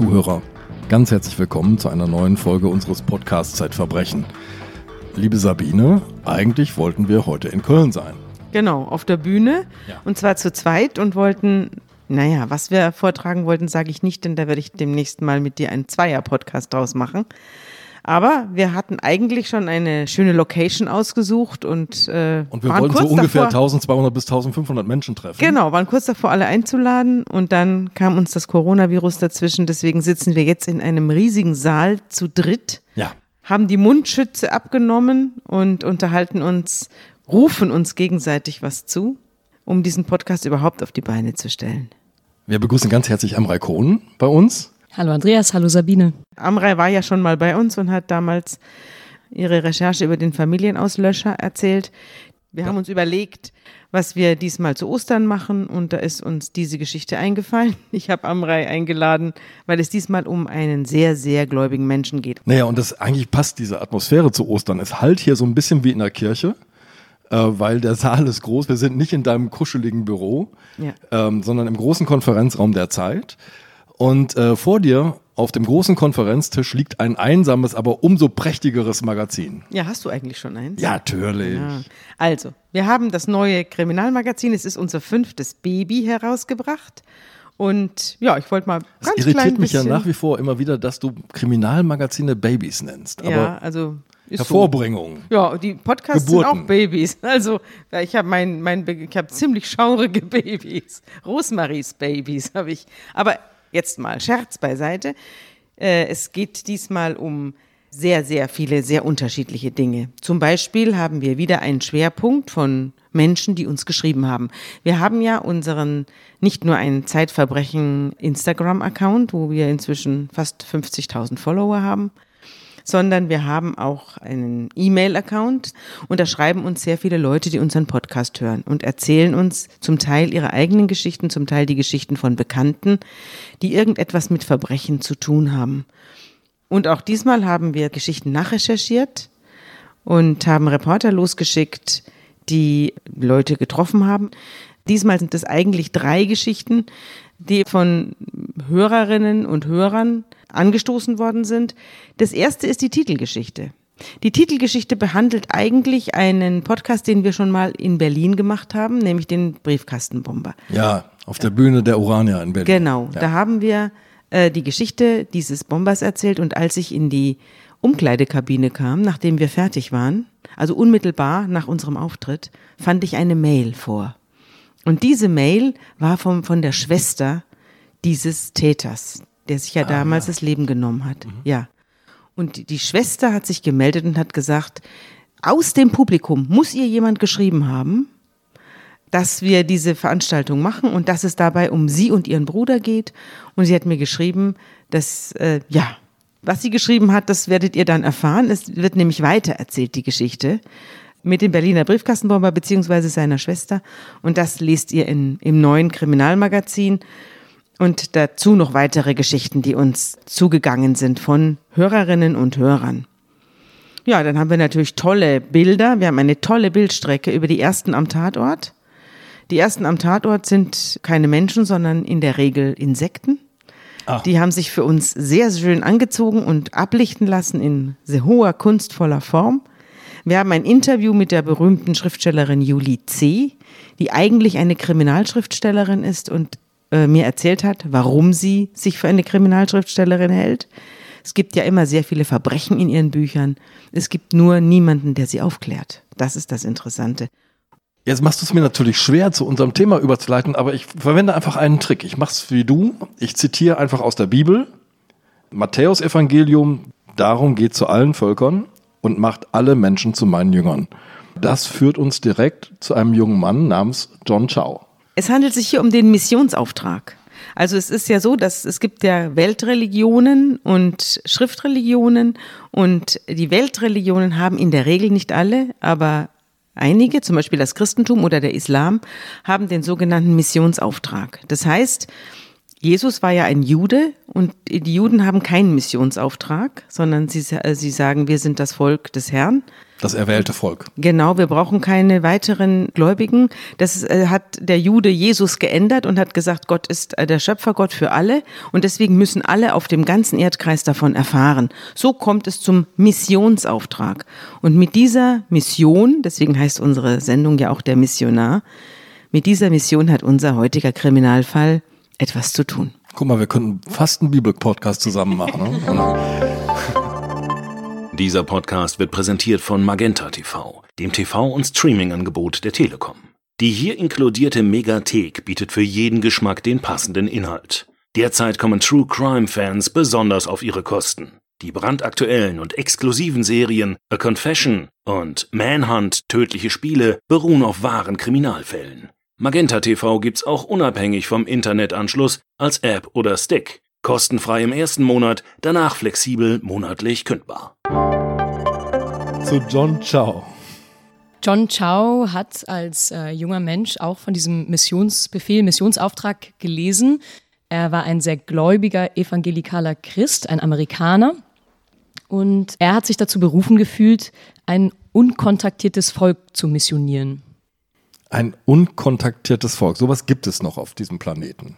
Zuhörer, ganz herzlich willkommen zu einer neuen Folge unseres Podcasts Zeitverbrechen. Liebe Sabine, eigentlich wollten wir heute in Köln sein. Genau, auf der Bühne Ja. und zwar zu zweit und wollten, naja, was wir vortragen wollten, sage ich nicht, denn da werde ich demnächst mal mit dir einen Zweier-Podcast draus machen. Aber wir hatten eigentlich schon eine schöne Location ausgesucht und, äh, Und wir waren wollten so ungefähr davor, 1200 bis 1500 Menschen treffen. Genau, waren kurz davor, alle einzuladen und dann kam uns das Coronavirus dazwischen. Deswegen sitzen wir jetzt in einem riesigen Saal zu dritt, Ja. haben die Mundschütze abgenommen und unterhalten uns, rufen uns gegenseitig was zu, um diesen Podcast überhaupt auf die Beine zu stellen. Wir begrüßen ganz herzlich Amrei Kohn bei uns. Hallo Andreas, hallo Sabine. Amrei war ja schon mal bei uns und hat damals ihre Recherche über den Familienauslöscher erzählt. Wir haben uns überlegt, was wir diesmal zu Ostern machen und da ist uns diese Geschichte eingefallen. Ich habe Amrei eingeladen, weil es diesmal um einen sehr, sehr gläubigen Menschen geht. Naja, und das eigentlich passt diese Atmosphäre zu Ostern. Es halt hier so ein bisschen wie in der Kirche, äh, weil der Saal ist groß. Wir sind nicht in deinem kuscheligen Büro, Ja. ähm, sondern im großen Konferenzraum der Zeit. Und äh, vor dir auf dem großen Konferenztisch liegt ein einsames, aber umso prächtigeres Magazin. Ja, hast du eigentlich schon eins? Ja, natürlich. Ja. Also, wir haben das neue Kriminalmagazin, es ist unser fünftes Baby herausgebracht. Und ja, ich wollte mal Es ganz irritiert klein mich ja bisschen, nach wie vor immer wieder, dass du Kriminalmagazine Babys nennst. Aber Ja, also ist so. Hervorbringung. Ja, die Podcasts Geburten. sind auch Babys. Also ja, ich habe mein, mein, ich habe ziemlich schaurige Babys. Rosemaries Babys habe ich. Aber jetzt mal Scherz beiseite. Äh, es geht diesmal um sehr, sehr viele, sehr unterschiedliche Dinge. Zum Beispiel haben wir wieder einen Schwerpunkt von Menschen, die uns geschrieben haben. Wir haben ja unseren, nicht nur einen Zeitverbrechen Instagram-Account, wo wir inzwischen fast 50.000 Follower haben, sondern wir haben auch einen E-Mail-Account und da schreiben uns sehr viele Leute, die unseren Podcast hören und erzählen uns zum Teil ihre eigenen Geschichten, zum Teil die Geschichten von Bekannten, die irgendetwas mit Verbrechen zu tun haben. Und auch diesmal haben wir Geschichten nachrecherchiert und haben Reporter losgeschickt, die Leute getroffen haben. Diesmal sind es eigentlich drei Geschichten, die von Hörerinnen und Hörern angestoßen worden sind. Das erste ist die Titelgeschichte. Die Titelgeschichte behandelt eigentlich einen Podcast, den wir schon mal in Berlin gemacht haben, nämlich den Briefkastenbomber. Ja, auf der Bühne der Urania in Berlin. Genau, Ja. da haben wir äh, die Geschichte dieses Bombers erzählt und als ich in die Umkleidekabine kam, nachdem wir fertig waren, also unmittelbar nach unserem Auftritt, fand ich eine Mail vor. Und diese Mail war vom, von der Schwester dieses Täters, der sich ja damals das Leben genommen hat. Ja. Und die, die Schwester hat sich gemeldet und hat gesagt, aus dem Publikum muss ihr jemand geschrieben haben, dass wir diese Veranstaltung machen und dass es dabei um sie und ihren Bruder geht. Und sie hat mir geschrieben, dass, äh, ja, was sie geschrieben hat, das werdet ihr dann erfahren. Es wird nämlich weitererzählt, die Geschichte, mit dem Berliner Briefkastenbomber beziehungsweise seiner Schwester. Und das lest ihr in, im neuen Kriminalmagazin. Und dazu noch weitere Geschichten, die uns zugegangen sind von Hörerinnen und Hörern. Ja, dann haben wir natürlich tolle Bilder. Wir haben eine tolle Bildstrecke über die ersten am Tatort. Die ersten am Tatort sind keine Menschen, sondern in der Regel Insekten. Ah. Die haben sich für uns sehr schön angezogen und ablichten lassen in sehr hoher, kunstvoller Form. Wir haben ein Interview mit der berühmten Schriftstellerin Julie C., die eigentlich eine Kriminalschriftstellerin ist und äh, mir erzählt hat, warum sie sich für eine Kriminalschriftstellerin hält. Es gibt ja immer sehr viele Verbrechen in ihren Büchern. Es gibt nur niemanden, der sie aufklärt. Das ist das Interessante. Jetzt machst du es mir natürlich schwer, zu unserem Thema überzuleiten, aber ich verwende einfach einen Trick. Ich mache es wie du. Ich zitiere einfach aus der Bibel. Matthäus Evangelium, darum geht zu allen Völkern und macht alle Menschen zu meinen Jüngern. Das führt uns direkt zu einem jungen Mann namens John Chow. Es handelt sich hier um den Missionsauftrag. Also es ist ja so, dass es gibt ja Weltreligionen und Schriftreligionen und die Weltreligionen haben in der Regel nicht alle, aber einige, zum Beispiel das Christentum oder der Islam, haben den sogenannten Missionsauftrag. Das heißt, Jesus war ja ein Jude und die Juden haben keinen Missionsauftrag, sondern sie, sie sagen, wir sind das Volk des Herrn. Das erwählte Volk. Genau, wir brauchen keine weiteren Gläubigen. Das äh, hat der Jude Jesus geändert und hat gesagt, Gott ist äh, der Schöpfergott für alle und deswegen müssen alle auf dem ganzen Erdkreis davon erfahren. So kommt es zum Missionsauftrag. Und mit dieser Mission, deswegen heißt unsere Sendung ja auch der Missionar, mit dieser Mission hat unser heutiger Kriminalfall etwas zu tun. Guck mal, wir könnten fast einen Bibel-Podcast zusammen machen. Ne? Dieser Podcast wird präsentiert von Magenta TV, dem TV- und Streaming-Angebot der Telekom. Die hier inkludierte Megathek bietet für jeden Geschmack den passenden Inhalt. Derzeit kommen True Crime-Fans besonders auf ihre Kosten. Die brandaktuellen und exklusiven Serien A Confession und Manhunt Tödliche Spiele beruhen auf wahren Kriminalfällen. Magenta TV gibt's auch unabhängig vom Internetanschluss als App oder Stick. Kostenfrei im ersten Monat, danach flexibel monatlich kündbar. Zu John Chow. John Chow hat als äh, junger Mensch auch von diesem Missionsbefehl, Missionsauftrag gelesen. Er war ein sehr gläubiger evangelikaler Christ, ein Amerikaner. Und er hat sich dazu berufen gefühlt, ein unkontaktiertes Volk zu missionieren. Ein unkontaktiertes Volk. Sowas gibt es noch auf diesem Planeten.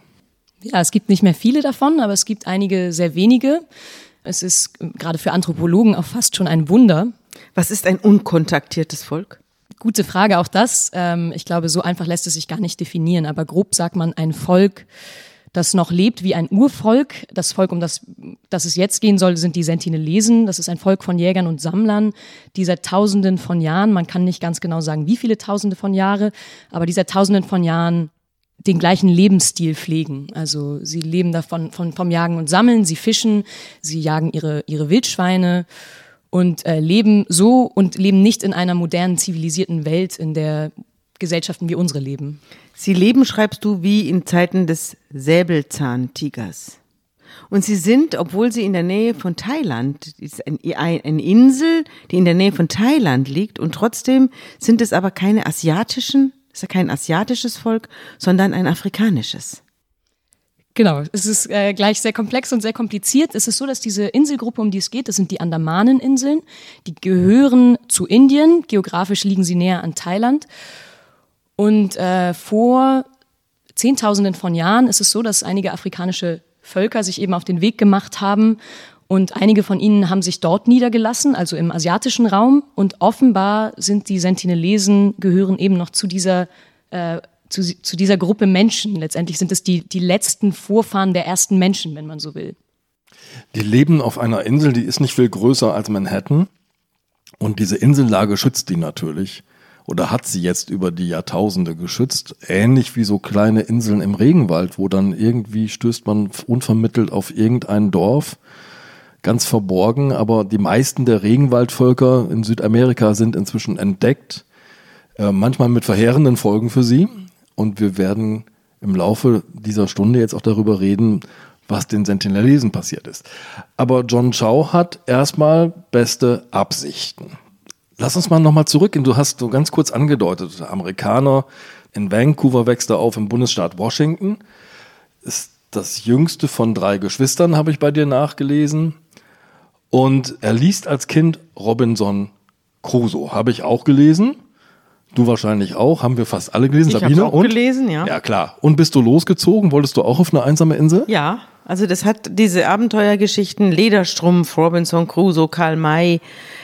Ja, es gibt nicht mehr viele davon, aber es gibt einige sehr wenige. Es ist gerade für Anthropologen auch fast schon ein Wunder. Was ist ein unkontaktiertes Volk? Gute Frage, auch das. Ähm, ich glaube, so einfach lässt es sich gar nicht definieren, aber grob sagt man ein Volk, das noch lebt wie ein Urvolk. Das Volk, um das, das es jetzt gehen soll, sind die Sentinelesen. Das ist ein Volk von Jägern und Sammlern, die seit Tausenden von Jahren, man kann nicht ganz genau sagen, wie viele Tausende von Jahre, aber die seit Tausenden von Jahren den gleichen Lebensstil pflegen. Also sie leben davon von, vom Jagen und Sammeln, sie fischen, sie jagen ihre, ihre Wildschweine und äh, leben so und leben nicht in einer modernen, zivilisierten Welt, in der Gesellschaften wie unsere leben. Sie leben, schreibst du, wie in Zeiten des Säbelzahntigers. Und sie sind, obwohl sie in der Nähe von Thailand, ist eine Insel, die in der Nähe von Thailand liegt, und trotzdem sind es aber keine asiatischen, ist ja kein asiatisches Volk, sondern ein afrikanisches. Genau, es ist äh, gleich sehr komplex und sehr kompliziert. Es ist so, dass diese Inselgruppe, um die es geht, das sind die Andamaneninseln, die gehören zu Indien, geografisch liegen sie näher an Thailand. Und äh, vor Zehntausenden von Jahren ist es so, dass einige afrikanische Völker sich eben auf den Weg gemacht haben und einige von ihnen haben sich dort niedergelassen, also im asiatischen Raum. Und offenbar sind die Sentinelesen, gehören eben noch zu dieser, äh, zu, zu dieser Gruppe Menschen. Letztendlich sind es die, die letzten Vorfahren der ersten Menschen, wenn man so will. Die leben auf einer Insel, die ist nicht viel größer als Manhattan. Und diese Insellage schützt die natürlich. Oder hat sie jetzt über die Jahrtausende geschützt. Ähnlich wie so kleine Inseln im Regenwald, wo dann irgendwie stößt man unvermittelt auf irgendein Dorf ganz verborgen, aber die meisten der Regenwaldvölker in Südamerika sind inzwischen entdeckt, äh, manchmal mit verheerenden Folgen für sie. Und wir werden im Laufe dieser Stunde jetzt auch darüber reden, was den Sentinelesen passiert ist. Aber John Chow hat erstmal beste Absichten. Lass uns mal nochmal zurückgehen. Du hast so ganz kurz angedeutet, Amerikaner in Vancouver wächst er auf im Bundesstaat Washington. Ist das jüngste von drei Geschwistern, habe ich bei dir nachgelesen. Und er liest als Kind Robinson Crusoe. Habe ich auch gelesen. Du wahrscheinlich auch. Haben wir fast alle gelesen. Ich Sabine auch und? gelesen, ja. Ja, klar. Und bist du losgezogen? Wolltest du auch auf eine einsame Insel? Ja, also das hat diese Abenteuergeschichten, Lederstrumpf, Robinson Crusoe, Karl May,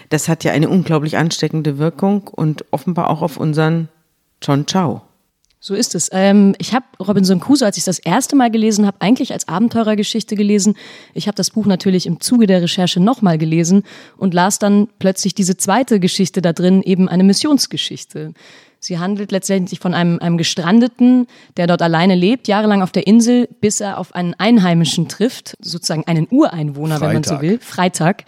das hat ja eine unglaublich ansteckende Wirkung und offenbar auch auf unseren John Chow. So ist es. Ähm, ich habe Robinson Crusoe, als ich das erste Mal gelesen habe, eigentlich als Abenteurergeschichte gelesen. Ich habe das Buch natürlich im Zuge der Recherche nochmal gelesen und las dann plötzlich diese zweite Geschichte da drin, eben eine Missionsgeschichte. Sie handelt letztendlich von einem, einem Gestrandeten, der dort alleine lebt, jahrelang auf der Insel, bis er auf einen Einheimischen trifft, sozusagen einen Ureinwohner, wenn man so Freitag. will, Freitag.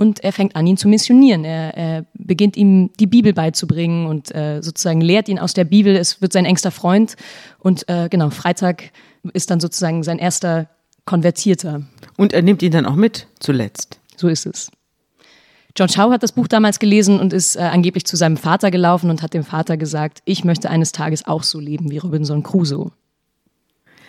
Und er fängt an, ihn zu missionieren. Er, er beginnt ihm die Bibel beizubringen und äh, sozusagen lehrt ihn aus der Bibel. Es wird sein engster Freund. Und äh, genau, Freitag ist dann sozusagen sein erster Konvertierter. Und er nimmt ihn dann auch mit, zuletzt. So ist es. John Chow hat das Buch damals gelesen und ist äh, angeblich zu seinem Vater gelaufen und hat dem Vater gesagt, ich möchte eines Tages auch so leben wie Robinson Crusoe.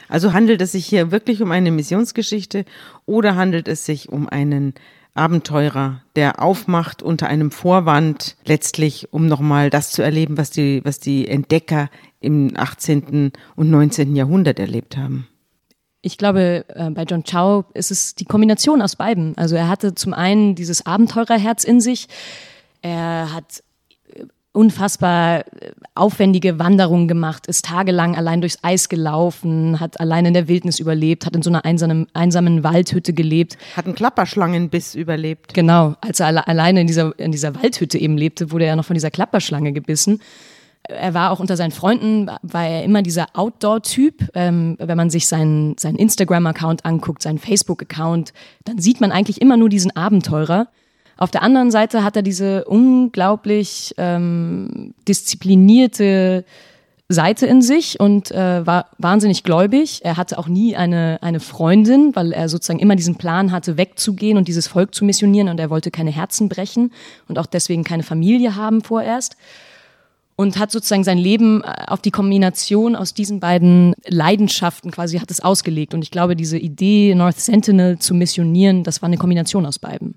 Also handelt es sich hier wirklich um eine Missionsgeschichte oder handelt es sich um einen Abenteurer, der aufmacht unter einem Vorwand, letztlich, um nochmal das zu erleben, was die, was die Entdecker im 18. und 19. Jahrhundert erlebt haben. Ich glaube, äh, bei John Chow ist es die Kombination aus beiden. Also er hatte zum einen dieses Abenteurerherz in sich. Er hat unfassbar äh, aufwendige Wanderungen gemacht, ist tagelang allein durchs Eis gelaufen, hat allein in der Wildnis überlebt, hat in so einer einsamen, einsamen Waldhütte gelebt. Hat einen Klapperschlangenbiss überlebt. Genau, als er alle, alleine in dieser, in dieser Waldhütte eben lebte, wurde er noch von dieser Klapperschlange gebissen. Er war auch unter seinen Freunden, war er immer dieser Outdoor-Typ. Ähm, wenn man sich seinen, seinen Instagram-Account anguckt, seinen Facebook-Account, dann sieht man eigentlich immer nur diesen Abenteurer. Auf der anderen Seite hat er diese unglaublich ähm, disziplinierte Seite in sich und äh, war wahnsinnig gläubig. Er hatte auch nie eine, eine Freundin, weil er sozusagen immer diesen Plan hatte, wegzugehen und dieses Volk zu missionieren und er wollte keine Herzen brechen und auch deswegen keine Familie haben vorerst. Und hat sozusagen sein Leben äh, auf die Kombination aus diesen beiden Leidenschaften quasi hat es ausgelegt. Und ich glaube, diese Idee, North Sentinel zu missionieren, das war eine Kombination aus beiden.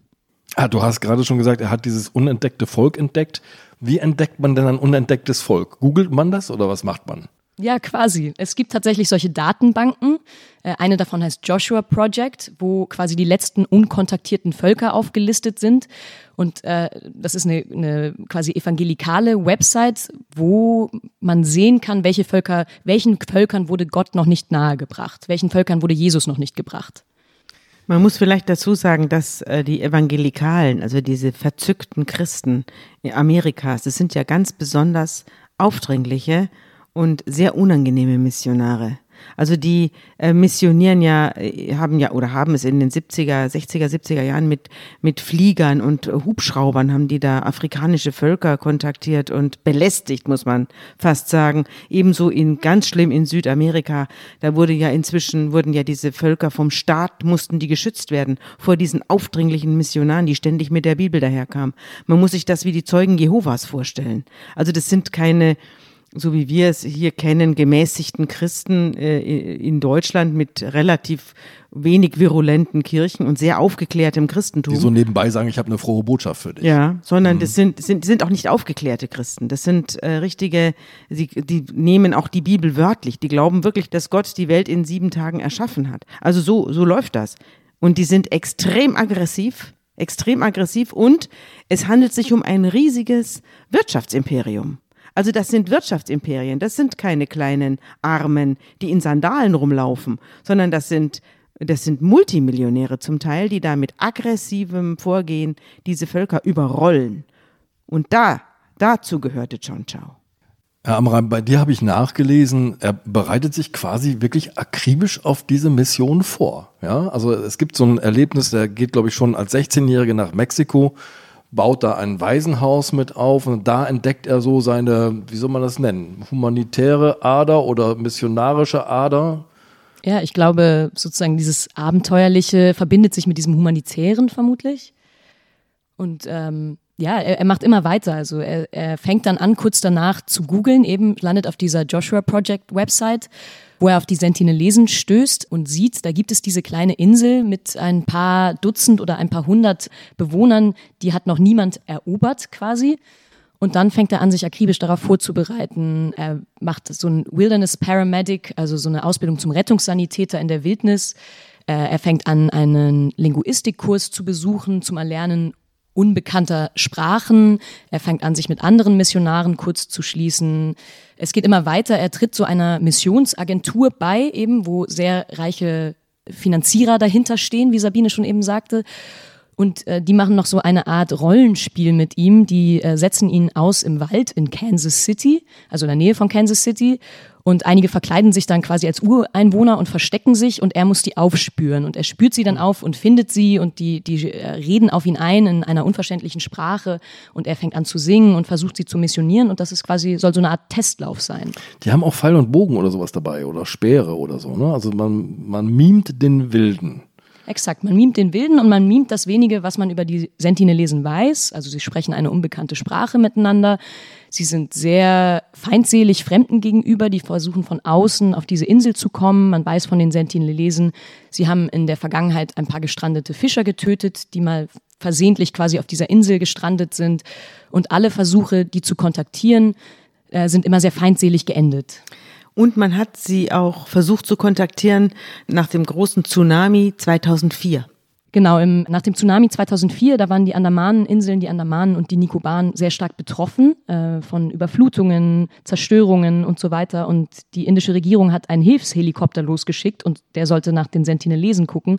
Ah, du hast gerade schon gesagt, er hat dieses unentdeckte Volk entdeckt. Wie entdeckt man denn ein unentdecktes Volk? Googelt man das oder was macht man? Ja, quasi. Es gibt tatsächlich solche Datenbanken. Äh, eine davon heißt Joshua Project, wo quasi die letzten unkontaktierten Völker aufgelistet sind. Und äh, das ist eine, eine quasi evangelikale Website, wo man sehen kann, welche Völker, welchen Völkern wurde Gott noch nicht nahegebracht, welchen Völkern wurde Jesus noch nicht gebracht. Man muss vielleicht dazu sagen, dass äh, die Evangelikalen, also diese verzückten Christen Amerikas, das sind ja ganz besonders aufdringliche und sehr unangenehme Missionare. Also die äh, missionieren ja, äh, haben ja oder haben es in den 70er, 60er, 70er Jahren mit, mit Fliegern und Hubschraubern haben die da afrikanische Völker kontaktiert und belästigt, muss man fast sagen. Ebenso in ganz schlimm in Südamerika. Da wurde ja inzwischen, wurden ja diese Völker vom Staat, mussten die geschützt werden vor diesen aufdringlichen Missionaren, die ständig mit der Bibel daherkamen. Man muss sich das wie die Zeugen Jehovas vorstellen. Also das sind keine, so wie wir es hier kennen, gemäßigten Christen äh, in Deutschland mit relativ wenig virulenten Kirchen und sehr aufgeklärtem Christentum. Die so nebenbei sagen, ich habe eine frohe Botschaft für dich. Ja, sondern mhm. das sind, sind, sind auch nicht aufgeklärte Christen. Das sind äh, richtige, sie, die nehmen auch die Bibel wörtlich. Die glauben wirklich, dass Gott die Welt in sieben Tagen erschaffen hat. Also so, so läuft das. Und die sind extrem aggressiv, extrem aggressiv und es handelt sich um ein riesiges Wirtschaftsimperium. Also das sind Wirtschaftsimperien, das sind keine kleinen Armen, die in Sandalen rumlaufen, sondern das sind das sind Multimillionäre zum Teil, die da mit aggressivem Vorgehen diese Völker überrollen. Und da, dazu gehörte John Chow. Herr Amram, bei dir habe ich nachgelesen, er bereitet sich quasi wirklich akribisch auf diese Mission vor. Ja, also es gibt so ein Erlebnis, der geht, glaube ich, schon als 16-Jährige nach Mexiko baut da ein Waisenhaus mit auf und da entdeckt er so seine, wie soll man das nennen, humanitäre Ader oder missionarische Ader. Ja, ich glaube, sozusagen dieses Abenteuerliche verbindet sich mit diesem Humanitären vermutlich. Und ähm, ja, er, er, macht immer weiter. Also er, er fängt dann an, kurz danach zu googeln, eben landet auf dieser Joshua Project Website wo er auf die Sentinelesen stößt und sieht, da gibt es diese kleine Insel mit ein paar Dutzend oder ein paar hundert Bewohnern, die hat noch niemand erobert quasi. Und dann fängt er an, sich akribisch darauf vorzubereiten. Er macht so ein Wilderness Paramedic, also so eine Ausbildung zum Rettungssanitäter in der Wildnis. Äh, er fängt an, einen Linguistikkurs zu besuchen, zum Erlernen unbekannter Sprachen. Er fängt an, sich mit anderen Missionaren kurz zu schließen. Es geht immer weiter. Er tritt zu einer Missionsagentur bei, eben, wo sehr reiche Finanzierer dahinter stehen, wie Sabine schon eben sagte. Und äh, die machen noch so eine Art Rollenspiel mit ihm. Die äh, setzen ihn aus im Wald in Kansas City, also in der Nähe von Kansas City. Und einige verkleiden sich dann quasi als Ureinwohner und verstecken sich und er muss die aufspüren. Und er spürt sie dann auf und findet sie und die, die äh, reden auf ihn ein in einer unverständlichen Sprache und er fängt an zu singen und versucht sie zu missionieren und das ist quasi, soll so eine Art Testlauf sein. Die haben auch Pfeil und Bogen oder sowas dabei oder Speere oder so, ne? Also man, man mimt den Wilden. Exakt. Man mimt den Wilden und man mimt das wenige, was man über die Sentinelesen weiß. Also sie sprechen eine unbekannte Sprache miteinander. Sie sind sehr feindselig Fremden gegenüber, die versuchen von außen auf diese Insel zu kommen. Man weiß von den Sentinelesen, sie haben in der Vergangenheit ein paar gestrandete Fischer getötet, die mal versehentlich quasi auf dieser Insel gestrandet sind. Und alle Versuche, die zu kontaktieren, äh, sind immer sehr feindselig geendet. Und man hat sie auch versucht zu kontaktieren nach dem großen Tsunami 2004. Genau, im, nach dem Tsunami 2004, da waren die Andamaneninseln, die Andamanen und die Nikobaren sehr stark betroffen äh, von Überflutungen, Zerstörungen und so weiter. Und die indische Regierung hat einen Hilfshelikopter losgeschickt und der sollte nach den Sentinelesen gucken.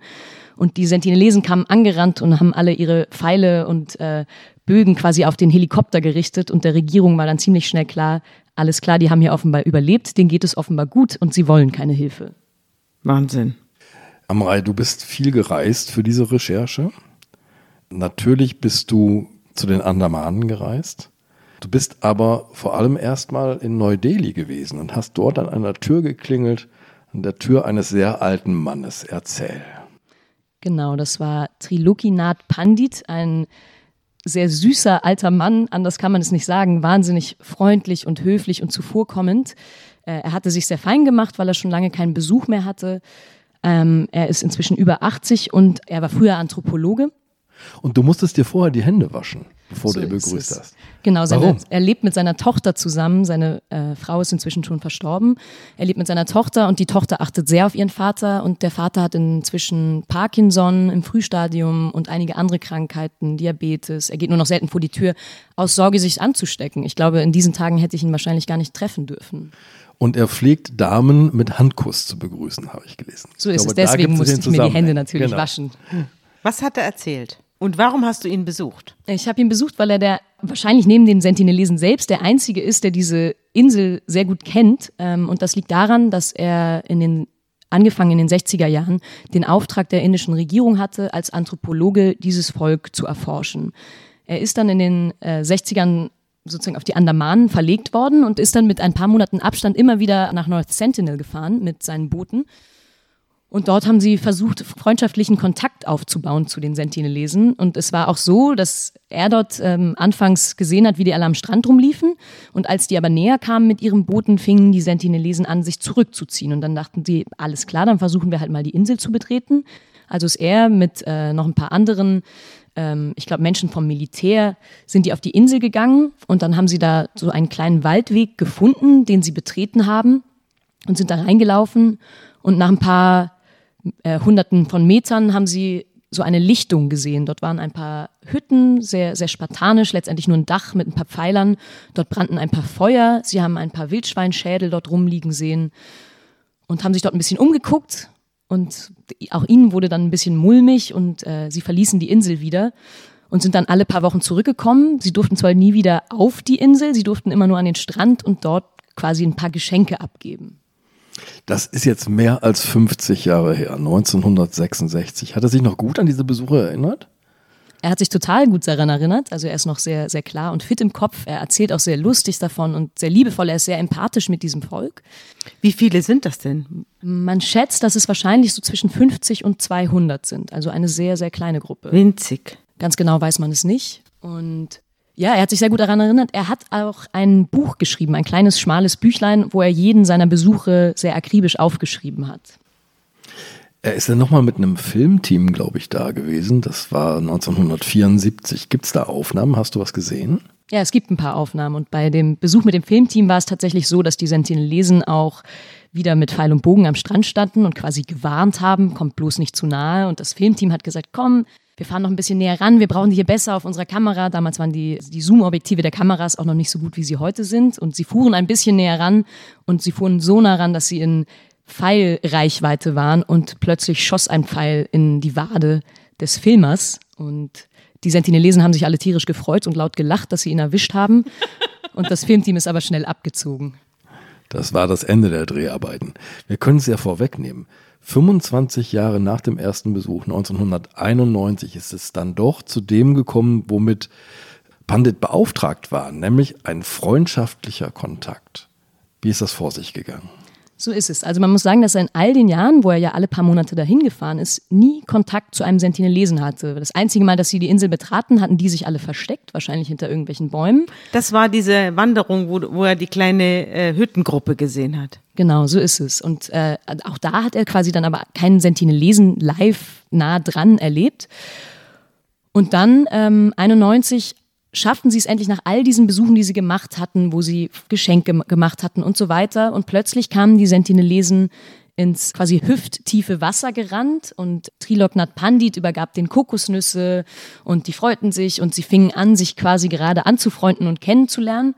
Und die Sentinelesen kamen angerannt und haben alle ihre Pfeile und äh, Bögen quasi auf den Helikopter gerichtet. Und der Regierung war dann ziemlich schnell klar, alles klar, die haben hier offenbar überlebt, denen geht es offenbar gut und sie wollen keine Hilfe. Wahnsinn. Amrei, du bist viel gereist für diese Recherche. Natürlich bist du zu den Andamanen gereist. Du bist aber vor allem erstmal in Neu-Delhi gewesen und hast dort an einer Tür geklingelt, an der Tür eines sehr alten Mannes. Erzähl. Genau, das war Trilokinath Pandit, ein sehr süßer alter Mann, anders kann man es nicht sagen, wahnsinnig freundlich und höflich und zuvorkommend. Äh, er hatte sich sehr fein gemacht, weil er schon lange keinen Besuch mehr hatte. Ähm, er ist inzwischen über 80 und er war früher Anthropologe. Und du musstest dir vorher die Hände waschen, bevor So du ihn begrüßt es. hast. Genau, seine, Warum? er lebt mit seiner Tochter zusammen. Seine äh, Frau ist inzwischen schon verstorben. Er lebt mit seiner Tochter und die Tochter achtet sehr auf ihren Vater. Und der Vater hat inzwischen Parkinson im Frühstadium und einige andere Krankheiten, Diabetes. Er geht nur noch selten vor die Tür, aus Sorge, sich anzustecken. Ich glaube, in diesen Tagen hätte ich ihn wahrscheinlich gar nicht treffen dürfen. Und er pflegt Damen mit Handkuss zu begrüßen, habe ich gelesen. So ist glaube, es. Deswegen musste ich mir die Hände natürlich Genau. waschen. Was hat er erzählt? Und warum hast du ihn besucht? Ich habe ihn besucht, weil er der wahrscheinlich neben den Sentinelesen selbst der einzige ist, der diese Insel sehr gut kennt. Ähm, und das liegt daran, dass er in den angefangen in den 60er Jahren den Auftrag der indischen Regierung hatte, als Anthropologe dieses Volk zu erforschen. Er ist dann in den äh, 60ern sozusagen auf die Andamanen verlegt worden und ist dann mit ein paar Monaten Abstand immer wieder nach North Sentinel gefahren mit seinen Booten. Und dort haben sie versucht, freundschaftlichen Kontakt aufzubauen zu den Sentinelesen. Und es war auch so, dass er dort ähm, anfangs gesehen hat, wie die alle am Strand rumliefen. Und als die aber näher kamen mit ihren Booten, fingen die Sentinelesen an, sich zurückzuziehen. Und dann dachten sie, alles klar, dann versuchen wir halt mal die Insel zu betreten. Also ist er mit äh, noch ein paar anderen, ähm, ich glaube Menschen vom Militär, sind die auf die Insel gegangen. Und dann haben sie da so einen kleinen Waldweg gefunden, den sie betreten haben und sind da reingelaufen. Und nach ein paar äh, Hunderten von Metern haben sie so eine Lichtung gesehen. Dort waren ein paar Hütten, sehr, sehr spartanisch, letztendlich nur ein Dach mit ein paar Pfeilern. Dort brannten ein paar Feuer. Sie haben ein paar Wildschweinschädel dort rumliegen sehen und haben sich dort ein bisschen umgeguckt. Und auch ihnen wurde dann ein bisschen mulmig und äh, sie verließen die Insel wieder und sind dann alle paar Wochen zurückgekommen. Sie durften zwar nie wieder auf die Insel, sie durften immer nur an den Strand und dort quasi ein paar Geschenke abgeben. Das ist jetzt mehr als 50 Jahre her, 1966. Hat er sich noch gut an diese Besuche erinnert? Er hat sich total gut daran erinnert. Also er ist noch sehr, sehr klar und fit im Kopf. Er erzählt auch sehr lustig davon und sehr liebevoll. Er ist sehr empathisch mit diesem Volk. Wie viele sind das denn? Man schätzt, dass es wahrscheinlich so zwischen 50 und 200 sind. Also eine sehr, sehr kleine Gruppe. Winzig. Ganz genau weiß man es nicht. Und ja, er hat sich sehr gut daran erinnert. Er hat auch ein Buch geschrieben, ein kleines, schmales Büchlein, wo er jeden seiner Besuche sehr akribisch aufgeschrieben hat. Er ist ja nochmal mit einem Filmteam, glaube ich, da gewesen. Das war 1974. Gibt es da Aufnahmen? Hast du was gesehen? Ja, es gibt ein paar Aufnahmen und bei dem Besuch mit dem Filmteam war es tatsächlich so, dass die Sentinelesen auch wieder mit Pfeil und Bogen am Strand standen und quasi gewarnt haben, kommt bloß nicht zu nahe. Und das Filmteam hat gesagt, komm, wir fahren noch ein bisschen näher ran, wir brauchen die hier besser auf unserer Kamera. Damals waren die, die Zoom-Objektive der Kameras auch noch nicht so gut, wie sie heute sind. Und sie fuhren ein bisschen näher ran und sie fuhren so nah ran, dass sie in Pfeilreichweite waren und plötzlich schoss ein Pfeil in die Wade des Filmers und die Sentinelesen haben sich alle tierisch gefreut und laut gelacht, dass sie ihn erwischt haben. Und das Filmteam ist aber schnell abgezogen. Das war das Ende der Dreharbeiten. Wir können es ja vorwegnehmen. 25 Jahre nach dem ersten Besuch, 1991, ist es dann doch zu dem gekommen, womit Pandit beauftragt war, nämlich ein freundschaftlicher Kontakt. Wie ist das vor sich gegangen? So ist es. Also man muss sagen, dass er in all den Jahren, wo er ja alle paar Monate dahin gefahren ist, nie Kontakt zu einem Sentinelesen hatte. Das einzige Mal, dass sie die Insel betraten, hatten die sich alle versteckt, wahrscheinlich hinter irgendwelchen Bäumen. Das war diese Wanderung, wo, wo er die kleine äh, Hüttengruppe gesehen hat. Genau, so ist es. Und äh, auch da hat er quasi dann aber keinen Sentinelesen live nah dran erlebt. Und dann ähm, 91 schafften sie es endlich nach all diesen Besuchen, die sie gemacht hatten, wo sie Geschenke gemacht hatten und so weiter. Und plötzlich kamen die Sentinelesen ins quasi hüfttiefe Wasser gerannt und Triloknath Pandit übergab den Kokosnüsse und die freuten sich und sie fingen an, sich quasi gerade anzufreunden und kennenzulernen.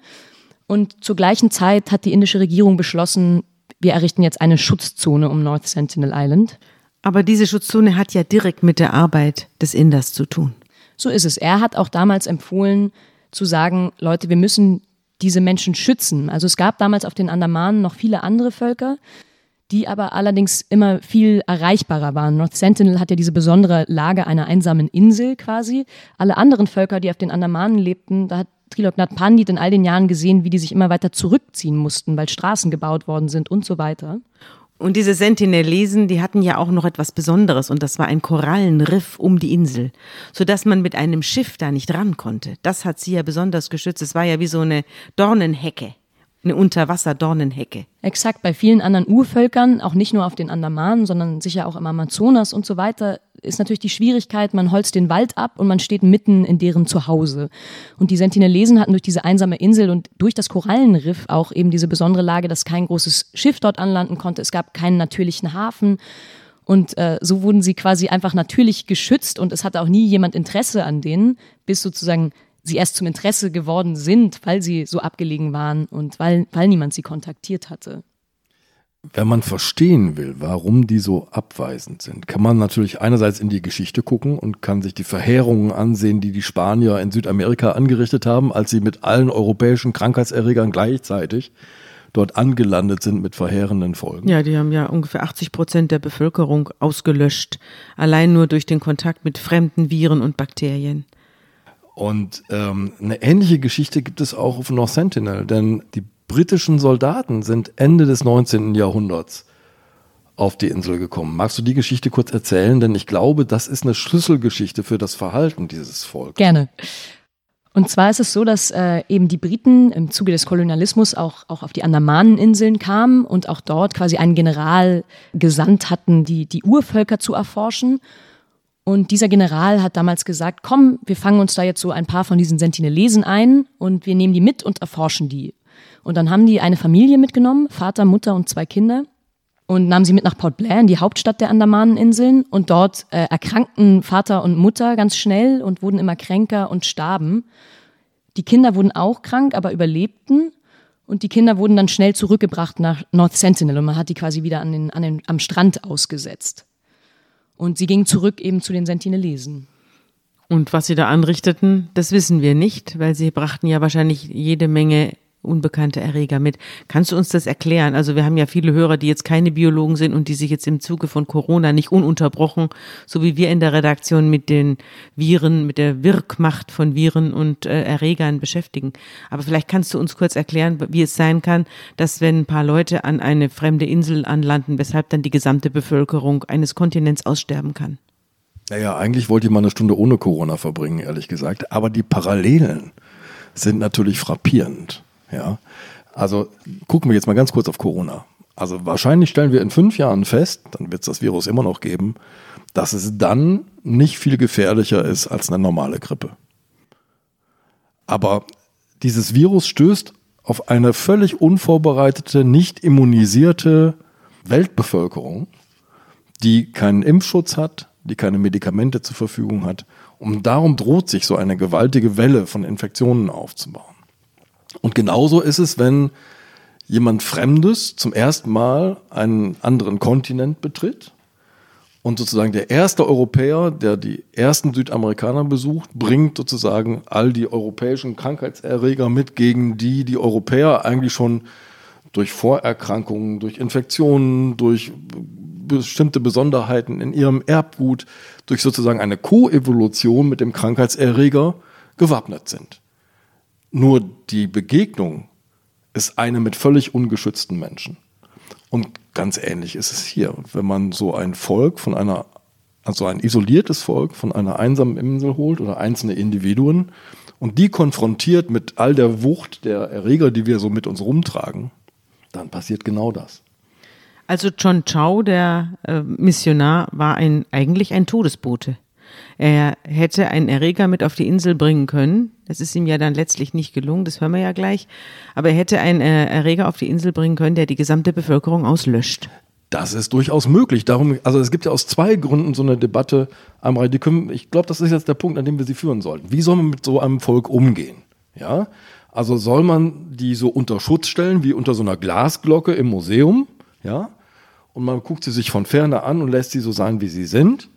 Und zur gleichen Zeit hat die indische Regierung beschlossen, wir errichten jetzt eine Schutzzone um North Sentinel Island. Aber diese Schutzzone hat ja direkt mit der Arbeit des Inders zu tun. So ist es. Er hat auch damals empfohlen zu sagen, Leute, wir müssen diese Menschen schützen. Also es gab damals auf den Andamanen noch viele andere Völker, die aber allerdings immer viel erreichbarer waren. North Sentinel hat ja diese besondere Lage einer einsamen Insel quasi. Alle anderen Völker, die auf den Andamanen lebten, da hat Triloknath Pandit in all den Jahren gesehen, wie die sich immer weiter zurückziehen mussten, weil Straßen gebaut worden sind und so weiter. Und diese Sentinelesen, die hatten ja auch noch etwas Besonderes und das war ein Korallenriff um die Insel, sodass man mit einem Schiff da nicht ran konnte. Das hat sie ja besonders geschützt. Es war ja wie so eine Dornenhecke eine Unterwasserdornenhecke. Exakt, bei vielen anderen Urvölkern, auch nicht nur auf den Andamanen, sondern sicher auch im Amazonas und so weiter, ist natürlich die Schwierigkeit, man holzt den Wald ab und man steht mitten in deren Zuhause. Und die Sentinelesen hatten durch diese einsame Insel und durch das Korallenriff auch eben diese besondere Lage, dass kein großes Schiff dort anlanden konnte. Es gab keinen natürlichen Hafen. Und äh, so wurden sie quasi einfach natürlich geschützt und es hatte auch nie jemand Interesse an denen, bis sozusagen sie erst zum Interesse geworden sind, weil sie so abgelegen waren und weil, weil niemand sie kontaktiert hatte. Wenn man verstehen will, warum die so abweisend sind, kann man natürlich einerseits in die Geschichte gucken und kann sich die Verheerungen ansehen, die die Spanier in Südamerika angerichtet haben, als sie mit allen europäischen Krankheitserregern gleichzeitig dort angelandet sind mit verheerenden Folgen. Ja, die haben ja ungefähr 80 Prozent der Bevölkerung ausgelöscht, allein nur durch den Kontakt mit fremden Viren und Bakterien. Und ähm, eine ähnliche Geschichte gibt es auch auf North Sentinel, denn die britischen Soldaten sind Ende des 19. Jahrhunderts auf die Insel gekommen. Magst du die Geschichte kurz erzählen? Denn ich glaube, das ist eine Schlüsselgeschichte für das Verhalten dieses Volkes. Gerne. Und zwar ist es so, dass äh, eben die Briten im Zuge des Kolonialismus auch, auch auf die Andamaneninseln kamen und auch dort quasi einen General gesandt hatten, die, die Urvölker zu erforschen. Und dieser General hat damals gesagt, komm, wir fangen uns da jetzt so ein paar von diesen Sentinelesen ein und wir nehmen die mit und erforschen die. Und dann haben die eine Familie mitgenommen, Vater, Mutter und zwei Kinder und nahmen sie mit nach Port Blair in die Hauptstadt der Andamaneninseln und dort äh, erkrankten Vater und Mutter ganz schnell und wurden immer kränker und starben. Die Kinder wurden auch krank, aber überlebten und die Kinder wurden dann schnell zurückgebracht nach North Sentinel und man hat die quasi wieder an den, an den, am Strand ausgesetzt. Und sie gingen zurück eben zu den Sentinelesen. Und was sie da anrichteten, das wissen wir nicht, weil sie brachten ja wahrscheinlich jede Menge unbekannte Erreger mit. Kannst du uns das erklären? Also wir haben ja viele Hörer, die jetzt keine Biologen sind und die sich jetzt im Zuge von Corona nicht ununterbrochen, so wie wir in der Redaktion mit den Viren, mit der Wirkmacht von Viren und äh, Erregern beschäftigen. Aber vielleicht kannst du uns kurz erklären, wie es sein kann, dass wenn ein paar Leute an eine fremde Insel anlanden, weshalb dann die gesamte Bevölkerung eines Kontinents aussterben kann. Naja, eigentlich wollte ich mal eine Stunde ohne Corona verbringen, ehrlich gesagt. Aber die Parallelen sind natürlich frappierend. Ja, also gucken wir jetzt mal ganz kurz auf Corona. Also wahrscheinlich stellen wir in fünf Jahren fest, dann wird es das Virus immer noch geben, dass es dann nicht viel gefährlicher ist als eine normale Grippe. Aber dieses Virus stößt auf eine völlig unvorbereitete, nicht immunisierte Weltbevölkerung, die keinen Impfschutz hat, die keine Medikamente zur Verfügung hat. Und darum droht sich so eine gewaltige Welle von Infektionen aufzubauen. Und genauso ist es, wenn jemand Fremdes zum ersten Mal einen anderen Kontinent betritt und sozusagen der erste Europäer, der die ersten Südamerikaner besucht, bringt sozusagen all die europäischen Krankheitserreger mit, gegen die die Europäer eigentlich schon durch Vorerkrankungen, durch Infektionen, durch bestimmte Besonderheiten in ihrem Erbgut, durch sozusagen eine Koevolution mit dem Krankheitserreger gewappnet sind. Nur die Begegnung ist eine mit völlig ungeschützten Menschen. Und ganz ähnlich ist es hier. Wenn man so ein Volk von einer, also ein isoliertes Volk von einer einsamen Insel holt oder einzelne Individuen und die konfrontiert mit all der Wucht der Erreger, die wir so mit uns rumtragen, dann passiert genau das. Also John Chow, der äh, Missionar, war ein, eigentlich ein Todesbote. Er hätte einen Erreger mit auf die Insel bringen können. Das ist ihm ja dann letztlich nicht gelungen, das hören wir ja gleich. Aber er hätte einen äh, Erreger auf die Insel bringen können, der die gesamte Bevölkerung auslöscht. Das ist durchaus möglich. Darum, also es gibt ja aus zwei Gründen so eine Debatte. Die können, ich glaube, das ist jetzt der Punkt, an dem wir sie führen sollten. Wie soll man mit so einem Volk umgehen? Ja, also soll man die so unter Schutz stellen wie unter so einer Glasglocke im Museum? Ja, und man guckt sie sich von ferne an und lässt sie so sein, wie sie sind.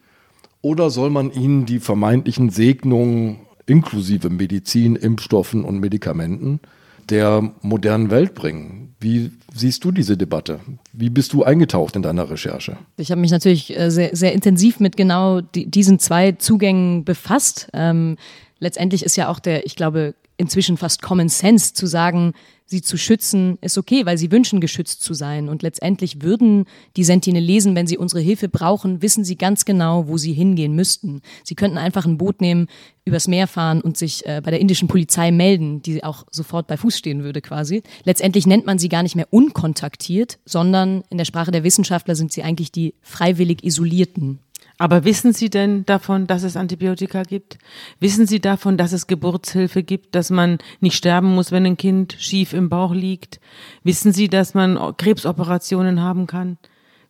Oder soll man ihnen die vermeintlichen Segnungen inklusive Medizin, Impfstoffen und Medikamenten der modernen Welt bringen? Wie siehst du diese Debatte? Wie bist du eingetaucht in deiner Recherche? Ich habe mich natürlich äh, sehr, sehr intensiv mit genau diesen zwei Zugängen befasst. Ähm, letztendlich ist ja auch der, ich glaube, inzwischen fast Common Sense zu sagen, sie zu schützen, ist okay, weil sie wünschen, geschützt zu sein. Und letztendlich würden die Sentinelesen, wenn sie unsere Hilfe brauchen, wissen sie ganz genau, wo sie hingehen müssten. Sie könnten einfach ein Boot nehmen, übers Meer fahren und sich äh, bei der indischen Polizei melden, die auch sofort bei Fuß stehen würde quasi. Letztendlich nennt man sie gar nicht mehr unkontaktiert, sondern in der Sprache der Wissenschaftler sind sie eigentlich die freiwillig Isolierten. Aber wissen Sie denn davon, dass es Antibiotika gibt? Wissen Sie davon, dass es Geburtshilfe gibt, dass man nicht sterben muss, wenn ein Kind schief im Bauch liegt? Wissen Sie, dass man Krebsoperationen haben kann?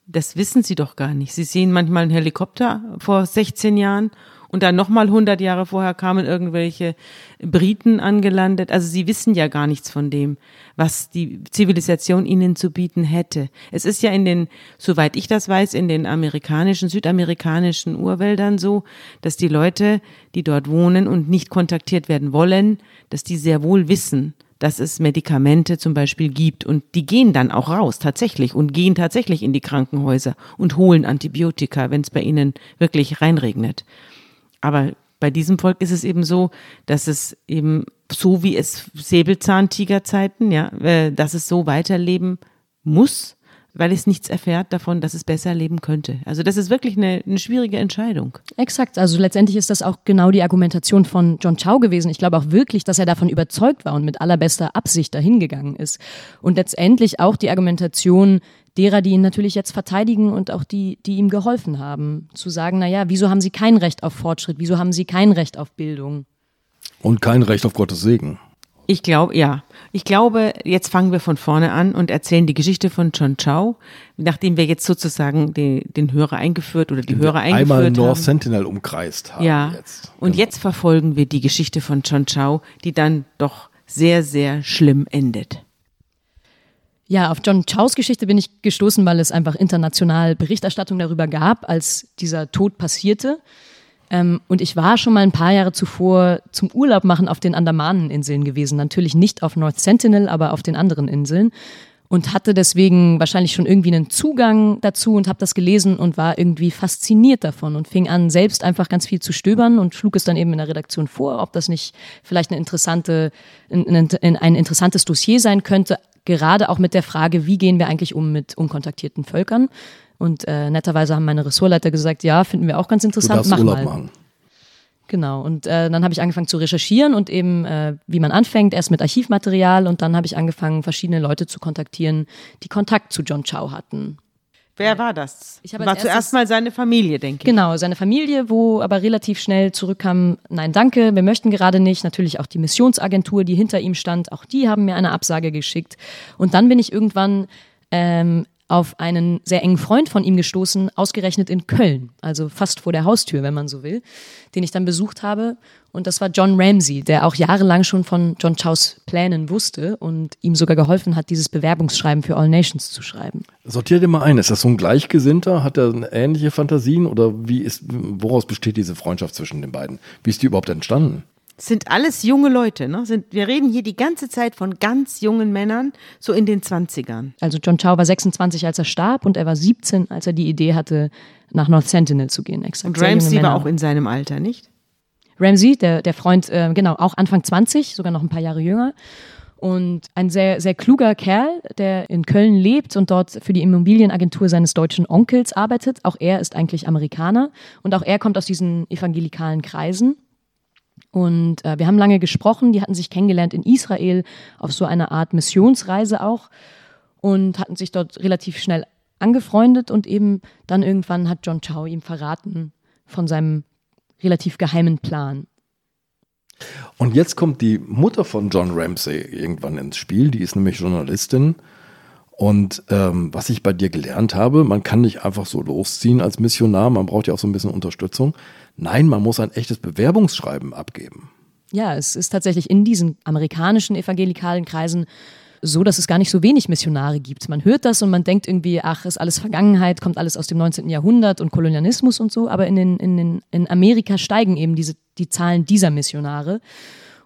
Das wissen Sie doch gar nicht. Sie sehen manchmal einen Helikopter vor 16 Jahren und dann nochmal 100 Jahre vorher kamen irgendwelche Briten angelandet. Also sie wissen ja gar nichts von dem, was die Zivilisation ihnen zu bieten hätte. Es ist ja in den, soweit ich das weiß, in den amerikanischen, südamerikanischen Urwäldern so, dass die Leute, die dort wohnen und nicht kontaktiert werden wollen, dass die sehr wohl wissen, dass es Medikamente zum Beispiel gibt und die gehen dann auch raus tatsächlich und gehen tatsächlich in die Krankenhäuser und holen Antibiotika, wenn es bei ihnen wirklich reinregnet. Aber bei diesem Volk ist es eben so, dass es eben so wie es Säbelzahntigerzeiten, ja, äh, dass es so weiterleben muss, weil es nichts erfährt davon, dass es besser leben könnte. Also das ist wirklich eine, eine schwierige Entscheidung. Exakt. Also letztendlich ist das auch genau die Argumentation von John Chow gewesen. Ich glaube auch wirklich, dass er davon überzeugt war und mit allerbester Absicht dahingegangen ist. Und letztendlich auch die Argumentation derer, die ihn natürlich jetzt verteidigen und auch die, die ihm geholfen haben, zu sagen, na ja, wieso haben sie kein Recht auf Fortschritt? Wieso haben sie kein Recht auf Bildung? Und kein Recht auf Gottes Segen. Ich glaube, ja. Ich glaube, jetzt fangen wir von vorne an und erzählen die Geschichte von John Chow, nachdem wir jetzt sozusagen den, den Hörer eingeführt oder die den Hörer eingeführt einmal haben. North Sentinel umkreist haben. Ja. Jetzt. Und Genau. jetzt verfolgen wir die Geschichte von John Chow, die dann doch sehr, sehr schlimm endet. Ja, auf John Chows Geschichte bin ich gestoßen, weil es einfach international Berichterstattung darüber gab, als dieser Tod passierte. Ähm, und ich war schon mal ein paar Jahre zuvor zum Urlaub machen auf den Andamaneninseln gewesen. Natürlich nicht auf North Sentinel, aber auf den anderen Inseln. Und hatte deswegen wahrscheinlich schon irgendwie einen Zugang dazu und habe das gelesen und war irgendwie fasziniert davon und fing an, selbst einfach ganz viel zu stöbern und schlug es dann eben in der Redaktion vor, ob das nicht vielleicht eine interessante, ein, ein, ein interessantes Dossier sein könnte, gerade auch mit der Frage, wie gehen wir eigentlich um mit unkontaktierten Völkern. Und äh, netterweise haben meine Ressortleiter gesagt, ja, finden wir auch ganz Du interessant, darfst mach Urlaub mal. machen. Genau. Und äh, dann habe ich angefangen zu recherchieren und eben, äh, wie man anfängt, erst mit Archivmaterial und dann habe ich angefangen, verschiedene Leute zu kontaktieren, die Kontakt zu John Chow hatten. Wer war das? Ich habe war zuerst mal seine Familie, denke ich. Genau, seine Familie, wo aber relativ schnell zurückkam, nein, danke, wir möchten gerade nicht. Natürlich auch die Missionsagentur, die hinter ihm stand, auch die haben mir eine Absage geschickt. Und dann bin ich irgendwann ähm, auf einen sehr engen Freund von ihm gestoßen, ausgerechnet in Köln, also fast vor der Haustür, wenn man so will, den ich dann besucht habe. Und das war John Ramsey, der auch jahrelang schon von John Chows Plänen wusste und ihm sogar geholfen hat, dieses Bewerbungsschreiben für All Nations zu schreiben. Sortier dir mal ein. Ist das so ein Gleichgesinnter? Hat er ähnliche Fantasien? Oder wie ist, woraus besteht diese Freundschaft zwischen den beiden? Wie ist die überhaupt entstanden? Sind alles junge Leute, ne? Sind, wir reden hier die ganze Zeit von ganz jungen Männern, so in den 20ern. Also John Chow war 26, als er starb und er war 17, als er die Idee hatte, nach North Sentinel zu gehen. Exakt. Und Ramsey war auch in seinem Alter, nicht? Ramsey, der, der Freund, äh, genau, auch Anfang 20, sogar noch ein paar Jahre jünger. Und ein sehr, sehr kluger Kerl, der in Köln lebt und dort für die Immobilienagentur seines deutschen Onkels arbeitet. Auch er ist eigentlich Amerikaner und auch er kommt aus diesen evangelikalen Kreisen. Und äh, wir haben lange gesprochen, die hatten sich kennengelernt in Israel auf so einer Art Missionsreise auch und hatten sich dort relativ schnell angefreundet und eben dann irgendwann hat John Chow ihm verraten von seinem relativ geheimen Plan. Und jetzt kommt die Mutter von John Ramsey irgendwann ins Spiel, die ist nämlich Journalistin. Und ähm, was ich bei dir gelernt habe, man kann nicht einfach so losziehen als Missionar, man braucht ja auch so ein bisschen Unterstützung. Nein, man muss ein echtes Bewerbungsschreiben abgeben. Ja, es ist tatsächlich in diesen amerikanischen evangelikalen Kreisen so, dass es gar nicht so wenig Missionare gibt. Man hört das und man denkt irgendwie, ach, ist alles Vergangenheit, kommt alles aus dem 19. Jahrhundert und Kolonialismus und so, aber in, den, in, den, in Amerika steigen eben diese, die Zahlen dieser Missionare.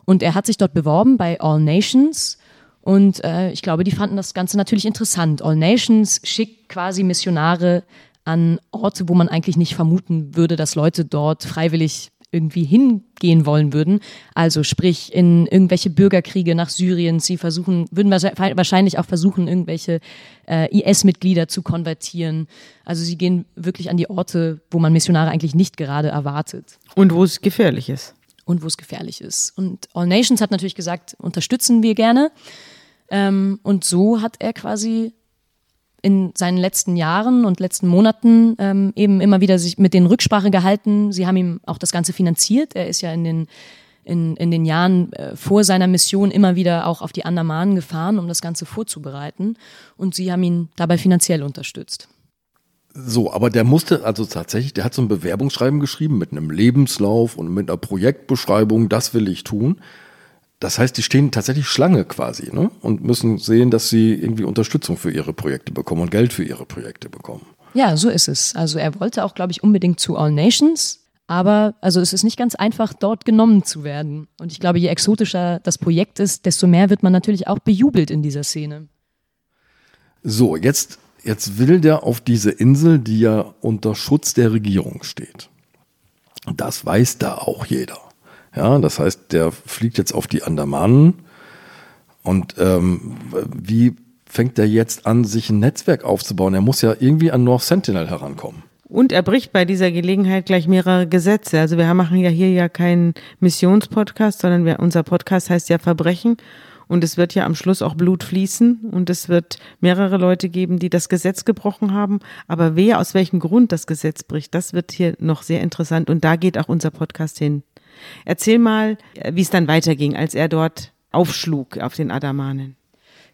Und er hat sich dort beworben bei All Nations. Und äh, ich glaube, die fanden das Ganze natürlich interessant. All Nations schickt quasi Missionare an Orte, wo man eigentlich nicht vermuten würde, dass Leute dort freiwillig irgendwie hingehen wollen würden. Also sprich in irgendwelche Bürgerkriege nach Syrien. Sie versuchen, würden wahrscheinlich auch versuchen, irgendwelche äh, IS-Mitglieder zu konvertieren. Also sie gehen wirklich an die Orte, wo man Missionare eigentlich nicht gerade erwartet. Und wo es gefährlich ist. Und wo es gefährlich ist. Und All Nations hat natürlich gesagt, unterstützen wir gerne. Ähm, und so hat er quasi in seinen letzten Jahren und letzten Monaten ähm, eben immer wieder sich mit den Rücksprache gehalten. Sie haben ihm auch das Ganze finanziert. Er ist ja in den in, in den Jahren äh, vor seiner Mission immer wieder auch auf die Andamanen gefahren, um das Ganze vorzubereiten. Und sie haben ihn dabei finanziell unterstützt. So, aber der musste also tatsächlich, der hat so ein Bewerbungsschreiben geschrieben mit einem Lebenslauf und mit einer Projektbeschreibung, das will ich tun. Das heißt, die stehen tatsächlich Schlange quasi ne? und müssen sehen, dass sie irgendwie Unterstützung für ihre Projekte bekommen und Geld für ihre Projekte bekommen. Ja, so ist es. Also er wollte auch, glaube ich, unbedingt zu All Nations, aber also es ist nicht ganz einfach, dort genommen zu werden. Und ich glaube, je exotischer das Projekt ist, desto mehr wird man natürlich auch bejubelt in dieser Szene. So, jetzt, jetzt will der auf diese Insel, die ja unter Schutz der Regierung steht. Das weiß da auch jeder. Ja, das heißt, der fliegt jetzt auf die Andamanen. Und ähm, wie fängt er jetzt an, sich ein Netzwerk aufzubauen? Er muss ja irgendwie an North Sentinel herankommen. Und er bricht bei dieser Gelegenheit gleich mehrere Gesetze. Also wir machen ja hier ja keinen Missionspodcast, sondern wir, unser Podcast heißt ja Verbrechen. Und es wird ja am Schluss auch Blut fließen und es wird mehrere Leute geben, die das Gesetz gebrochen haben. Aber wer aus welchem Grund das Gesetz bricht, das wird hier noch sehr interessant. Und da geht auch unser Podcast hin. Erzähl mal, wie es dann weiterging, als er dort aufschlug auf den Adamanen.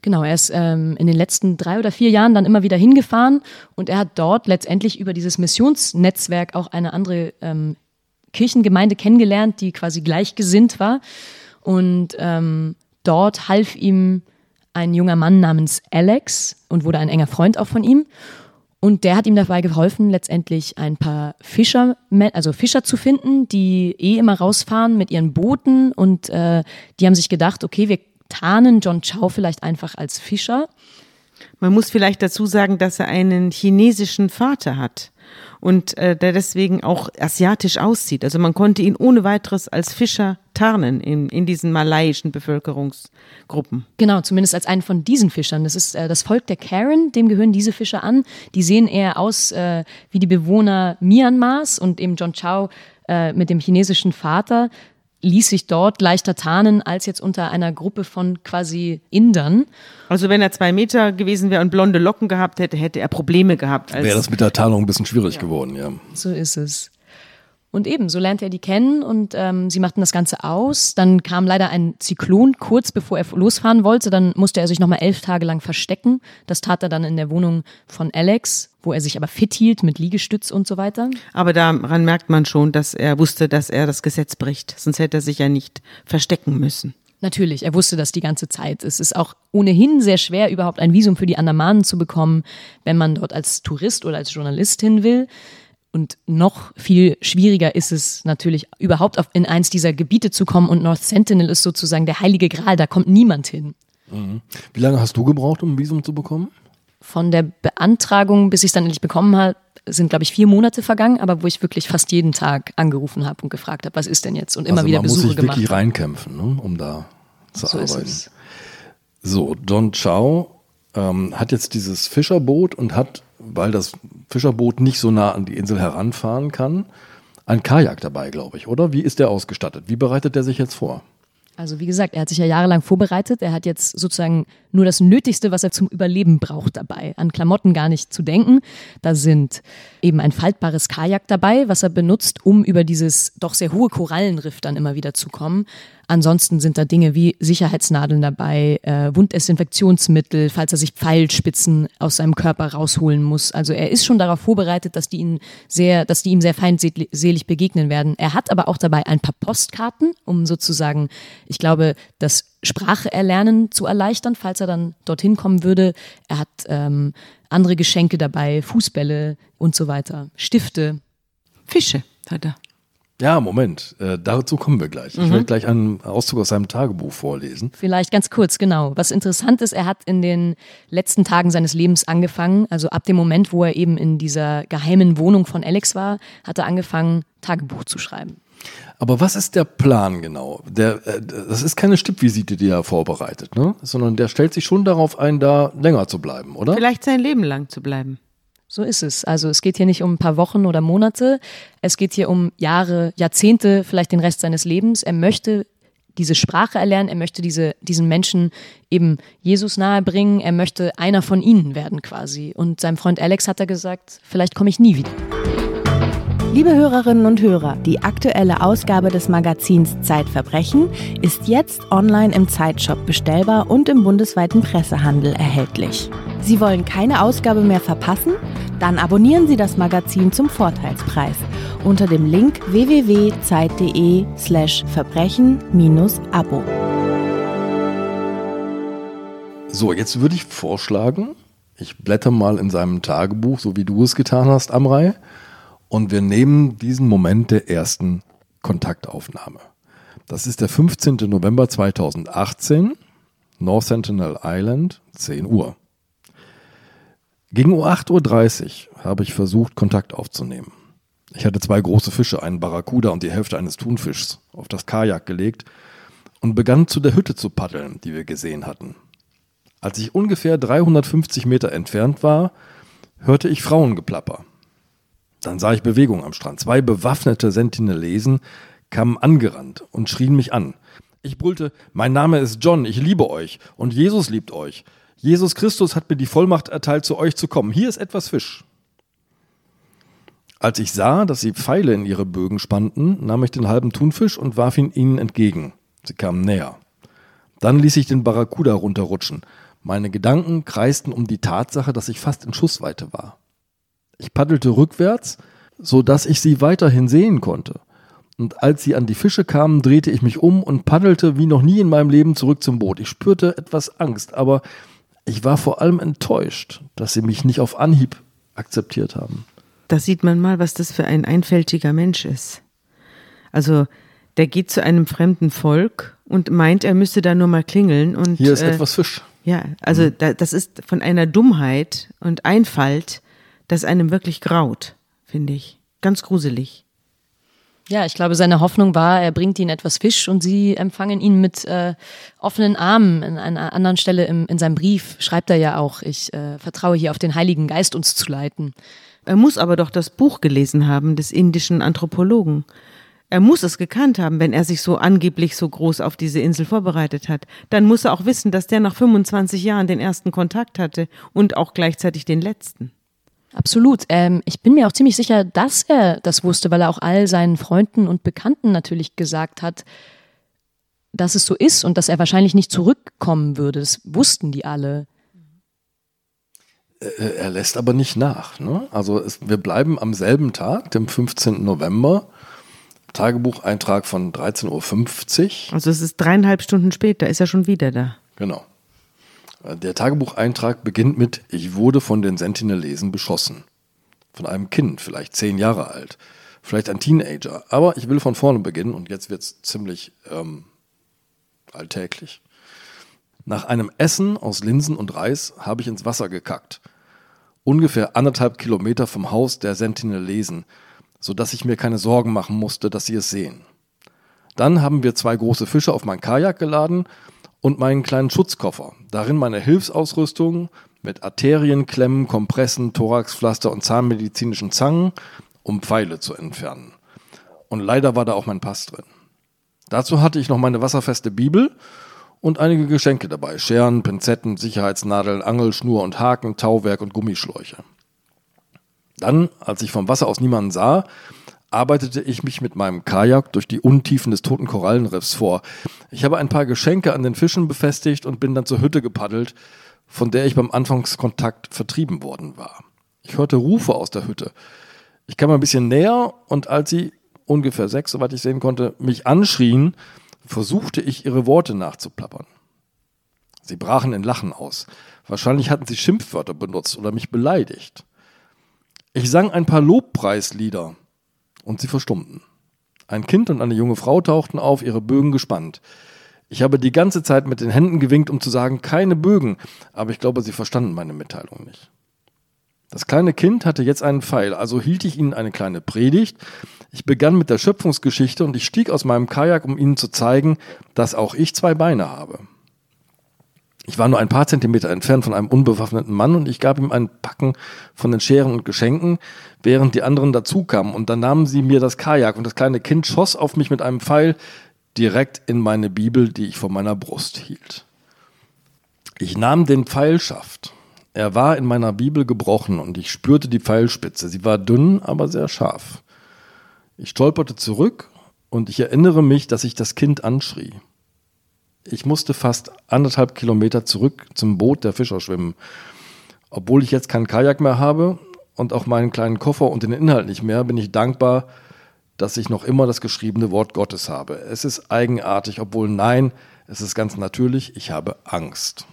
Genau, er ist ähm, in den letzten drei oder vier Jahren dann immer wieder hingefahren und er hat dort letztendlich über dieses Missionsnetzwerk auch eine andere ähm, Kirchengemeinde kennengelernt, die quasi gleichgesinnt war. Und ähm, dort half ihm ein junger Mann namens Alex und wurde ein enger Freund auch von ihm. Und der hat ihm dabei geholfen, letztendlich ein paar Fischer, also Fischer zu finden, die eh immer rausfahren mit ihren Booten. Und äh, die haben sich gedacht, okay, wir tarnen John Chow vielleicht einfach als Fischer. Man muss vielleicht dazu sagen, dass er einen chinesischen Vater hat und äh, der deswegen auch asiatisch aussieht. Also man konnte ihn ohne weiteres als Fischer tarnen in, in diesen malaiischen Bevölkerungsgruppen. Genau, zumindest als einen von diesen Fischern. Das ist äh, das Volk der Karen, dem gehören diese Fischer an. Die sehen eher aus äh, wie die Bewohner Myanmars und eben John Chow äh, mit dem chinesischen Vater ließ sich dort leichter tarnen als jetzt unter einer Gruppe von quasi Indern. Also wenn er zwei Meter gewesen wäre und blonde Locken gehabt hätte, hätte er Probleme gehabt. Wäre das mit der Tarnung ein bisschen schwierig ja. geworden, ja. So ist es. Und eben, so lernte er die kennen und ähm, sie machten das Ganze aus. Dann kam leider ein Zyklon kurz bevor er losfahren wollte. Dann musste er sich nochmal elf Tage lang verstecken. Das tat er dann in der Wohnung von Alex, wo er sich aber fit hielt mit Liegestütz und so weiter. Aber daran merkt man schon, dass er wusste, dass er das Gesetz bricht. Sonst hätte er sich ja nicht verstecken müssen. Natürlich, er wusste das die ganze Zeit. Es ist auch ohnehin sehr schwer, überhaupt ein Visum für die Andamanen zu bekommen, wenn man dort als Tourist oder als Journalist hin will. Und noch viel schwieriger ist es natürlich, überhaupt auf, in eins dieser Gebiete zu kommen. Und North Sentinel ist sozusagen der heilige Gral, da kommt niemand hin. Mhm. Wie lange hast du gebraucht, um ein Visum zu bekommen? Von der Beantragung, bis ich es dann endlich bekommen habe, sind, glaube ich, vier Monate vergangen, aber wo ich wirklich fast jeden Tag angerufen habe und gefragt habe, was ist denn jetzt? Und immer also wieder Besuche gemacht. Man muss sich wirklich reinkämpfen, ne, um da zu so arbeiten. So, John Chow ähm, hat jetzt dieses Fischerboot und hat, weil das Fischerboot nicht so nah an die Insel heranfahren kann, ein Kajak dabei, glaube ich, oder? Wie ist der ausgestattet? Wie bereitet der sich jetzt vor? Also wie gesagt, er hat sich ja jahrelang vorbereitet. Er hat jetzt sozusagen nur das Nötigste, was er zum Überleben braucht dabei. An Klamotten gar nicht zu denken. Da sind eben ein faltbares Kajak dabei, was er benutzt, um über dieses doch sehr hohe Korallenriff dann immer wieder zu kommen. Ansonsten sind da Dinge wie Sicherheitsnadeln dabei, äh, Wunddesinfektionsmittel, falls er sich Pfeilspitzen aus seinem Körper rausholen muss. Also er ist schon darauf vorbereitet, dass die ihn sehr, dass die ihm sehr feindselig begegnen werden. Er hat aber auch dabei ein paar Postkarten, um sozusagen, ich glaube, das Sprache erlernen zu erleichtern, falls er dann dorthin kommen würde. Er hat ähm, andere Geschenke dabei, Fußbälle und so weiter, Stifte. Fische hat er. Ja, Moment, äh, dazu kommen wir gleich. Mhm. Ich werde gleich einen Auszug aus seinem Tagebuch vorlesen. Vielleicht ganz kurz, genau. Was interessant ist, er hat in den letzten Tagen seines Lebens angefangen, also ab dem Moment, wo er eben in dieser geheimen Wohnung von Alex war, hat er angefangen, Tagebuch zu schreiben. Aber was ist der Plan genau? Der, äh, das ist keine Stippvisite, die er vorbereitet, ne? sondern der stellt sich schon darauf ein, da länger zu bleiben, oder? Vielleicht sein Leben lang zu bleiben. So ist es. Also es geht hier nicht um ein paar Wochen oder Monate. Es geht hier um Jahre, Jahrzehnte, vielleicht den Rest seines Lebens. Er möchte diese Sprache erlernen. Er möchte diese, diesen Menschen eben Jesus nahebringen. Er möchte einer von ihnen werden quasi. Und seinem Freund Alex hat er gesagt, vielleicht komme ich nie wieder. Liebe Hörerinnen und Hörer, die aktuelle Ausgabe des Magazins Zeitverbrechen ist jetzt online im Zeitshop bestellbar und im bundesweiten Pressehandel erhältlich. Sie wollen keine Ausgabe mehr verpassen? Dann abonnieren Sie das Magazin zum Vorteilspreis unter dem Link www.zeit.de/slash verbrechen-abo. So, jetzt würde ich vorschlagen, ich blätter mal in seinem Tagebuch, so wie du es getan hast, Amrei, und wir nehmen diesen Moment der ersten Kontaktaufnahme. Das ist der 15. November 2018, North Sentinel Island, 10 Uhr. Gegen 8.30 Uhr habe ich versucht, Kontakt aufzunehmen. Ich hatte zwei große Fische, einen Barracuda und die Hälfte eines Thunfischs, auf das Kajak gelegt und begann zu der Hütte zu paddeln, die wir gesehen hatten. Als ich ungefähr 350 Meter entfernt war, hörte ich Frauengeplapper. Dann sah ich Bewegung am Strand. Zwei bewaffnete Sentinelesen kamen angerannt und schrien mich an. Ich brüllte, mein Name ist John, ich liebe euch und Jesus liebt euch. Jesus Christus hat mir die Vollmacht erteilt, zu euch zu kommen. Hier ist etwas Fisch. Als ich sah, dass sie Pfeile in ihre Bögen spannten, nahm ich den halben Thunfisch und warf ihn ihnen entgegen. Sie kamen näher. Dann ließ ich den Barracuda runterrutschen. Meine Gedanken kreisten um die Tatsache, dass ich fast in Schussweite war. Ich paddelte rückwärts, so dass ich sie weiterhin sehen konnte. Und als sie an die Fische kamen, drehte ich mich um und paddelte wie noch nie in meinem Leben zurück zum Boot. Ich spürte etwas Angst, aber ich war vor allem enttäuscht, dass sie mich nicht auf Anhieb akzeptiert haben. Da sieht man mal, was das für ein einfältiger Mensch ist. Also, der geht zu einem fremden Volk und meint, er müsste da nur mal klingeln und. Hier ist äh, etwas Fisch. Ja, also da, das ist von einer Dummheit und Einfalt, das einem wirklich graut, finde ich. Ganz gruselig. Ja, ich glaube, seine Hoffnung war, er bringt ihnen etwas Fisch und sie empfangen ihn mit äh, offenen Armen. An einer anderen Stelle im, in seinem Brief schreibt er ja auch, ich äh, vertraue hier auf den Heiligen Geist, uns zu leiten. Er muss aber doch das Buch gelesen haben des indischen Anthropologen. Er muss es gekannt haben, wenn er sich so angeblich so groß auf diese Insel vorbereitet hat. Dann muss er auch wissen, dass der nach 25 Jahren den ersten Kontakt hatte und auch gleichzeitig den letzten. Absolut. Ähm, ich bin mir auch ziemlich sicher, dass er das wusste, weil er auch all seinen Freunden und Bekannten natürlich gesagt hat, dass es so ist und dass er wahrscheinlich nicht zurückkommen würde. Das wussten die alle. Äh, Er lässt aber nicht nach. Ne? Also es, wir bleiben am selben Tag, dem 15. November, Tagebucheintrag von 13.50 Uhr. Also es ist dreieinhalb Stunden später, ist er schon wieder da. Genau. Der Tagebucheintrag beginnt mit, ich wurde von den Sentinelesen beschossen. Von einem Kind, vielleicht zehn Jahre alt, vielleicht ein Teenager. Aber ich will von vorne beginnen und jetzt wird es ziemlich ähm, alltäglich. Nach einem Essen aus Linsen und Reis habe ich ins Wasser gekackt. Ungefähr anderthalb Kilometer vom Haus der Sentinelesen, sodass ich mir keine Sorgen machen musste, dass sie es sehen. Dann haben wir zwei große Fische auf mein Kajak geladen und meinen kleinen Schutzkoffer. Darin meine Hilfsausrüstung mit Arterienklemmen, Kompressen, Thoraxpflaster und zahnmedizinischen Zangen, um Pfeile zu entfernen. Und leider war da auch mein Pass drin. Dazu hatte ich noch meine wasserfeste Bibel und einige Geschenke dabei. Scheren, Pinzetten, Sicherheitsnadeln, Angelschnur und Haken, Tauwerk und Gummischläuche. Dann, als ich vom Wasser aus niemanden sah, arbeitete ich mich mit meinem Kajak durch die Untiefen des toten Korallenriffs vor. Ich habe ein paar Geschenke an den Fischen befestigt und bin dann zur Hütte gepaddelt, von der ich beim Anfangskontakt vertrieben worden war. Ich hörte Rufe aus der Hütte. Ich kam ein bisschen näher und als sie, ungefähr sechs, soweit ich sehen konnte, mich anschrien, versuchte ich ihre Worte nachzuplappern. Sie brachen in Lachen aus. Wahrscheinlich hatten sie Schimpfwörter benutzt oder mich beleidigt. Ich sang ein paar Lobpreislieder und sie verstummten. Ein Kind und eine junge Frau tauchten auf, ihre Bögen gespannt. Ich habe die ganze Zeit mit den Händen gewinkt, um zu sagen, keine Bögen, aber ich glaube, sie verstanden meine Mitteilung nicht. Das kleine Kind hatte jetzt einen Pfeil, also hielt ich ihnen eine kleine Predigt. Ich begann mit der Schöpfungsgeschichte und ich stieg aus meinem Kajak, um ihnen zu zeigen, dass auch ich zwei Beine habe. Ich war nur ein paar Zentimeter entfernt von einem unbewaffneten Mann und ich gab ihm ein Packen von den Scheren und Geschenken, während die anderen dazukamen. Und dann nahmen sie mir das Kajak und das kleine Kind schoss auf mich mit einem Pfeil direkt in meine Bibel, die ich vor meiner Brust hielt. Ich nahm den Pfeilschaft er war in meiner Bibel gebrochen und ich spürte die Pfeilspitze. Sie war dünn, aber sehr scharf. Ich stolperte zurück und ich erinnere mich, dass ich das Kind anschrie. Ich musste fast anderthalb Kilometer zurück zum Boot der Fischer schwimmen. Obwohl ich jetzt kein Kajak mehr habe und auch meinen kleinen Koffer und den Inhalt nicht mehr, bin ich dankbar, dass ich noch immer das geschriebene Wort Gottes habe. Es ist eigenartig, obwohl nein, es ist ganz natürlich, ich habe Angst.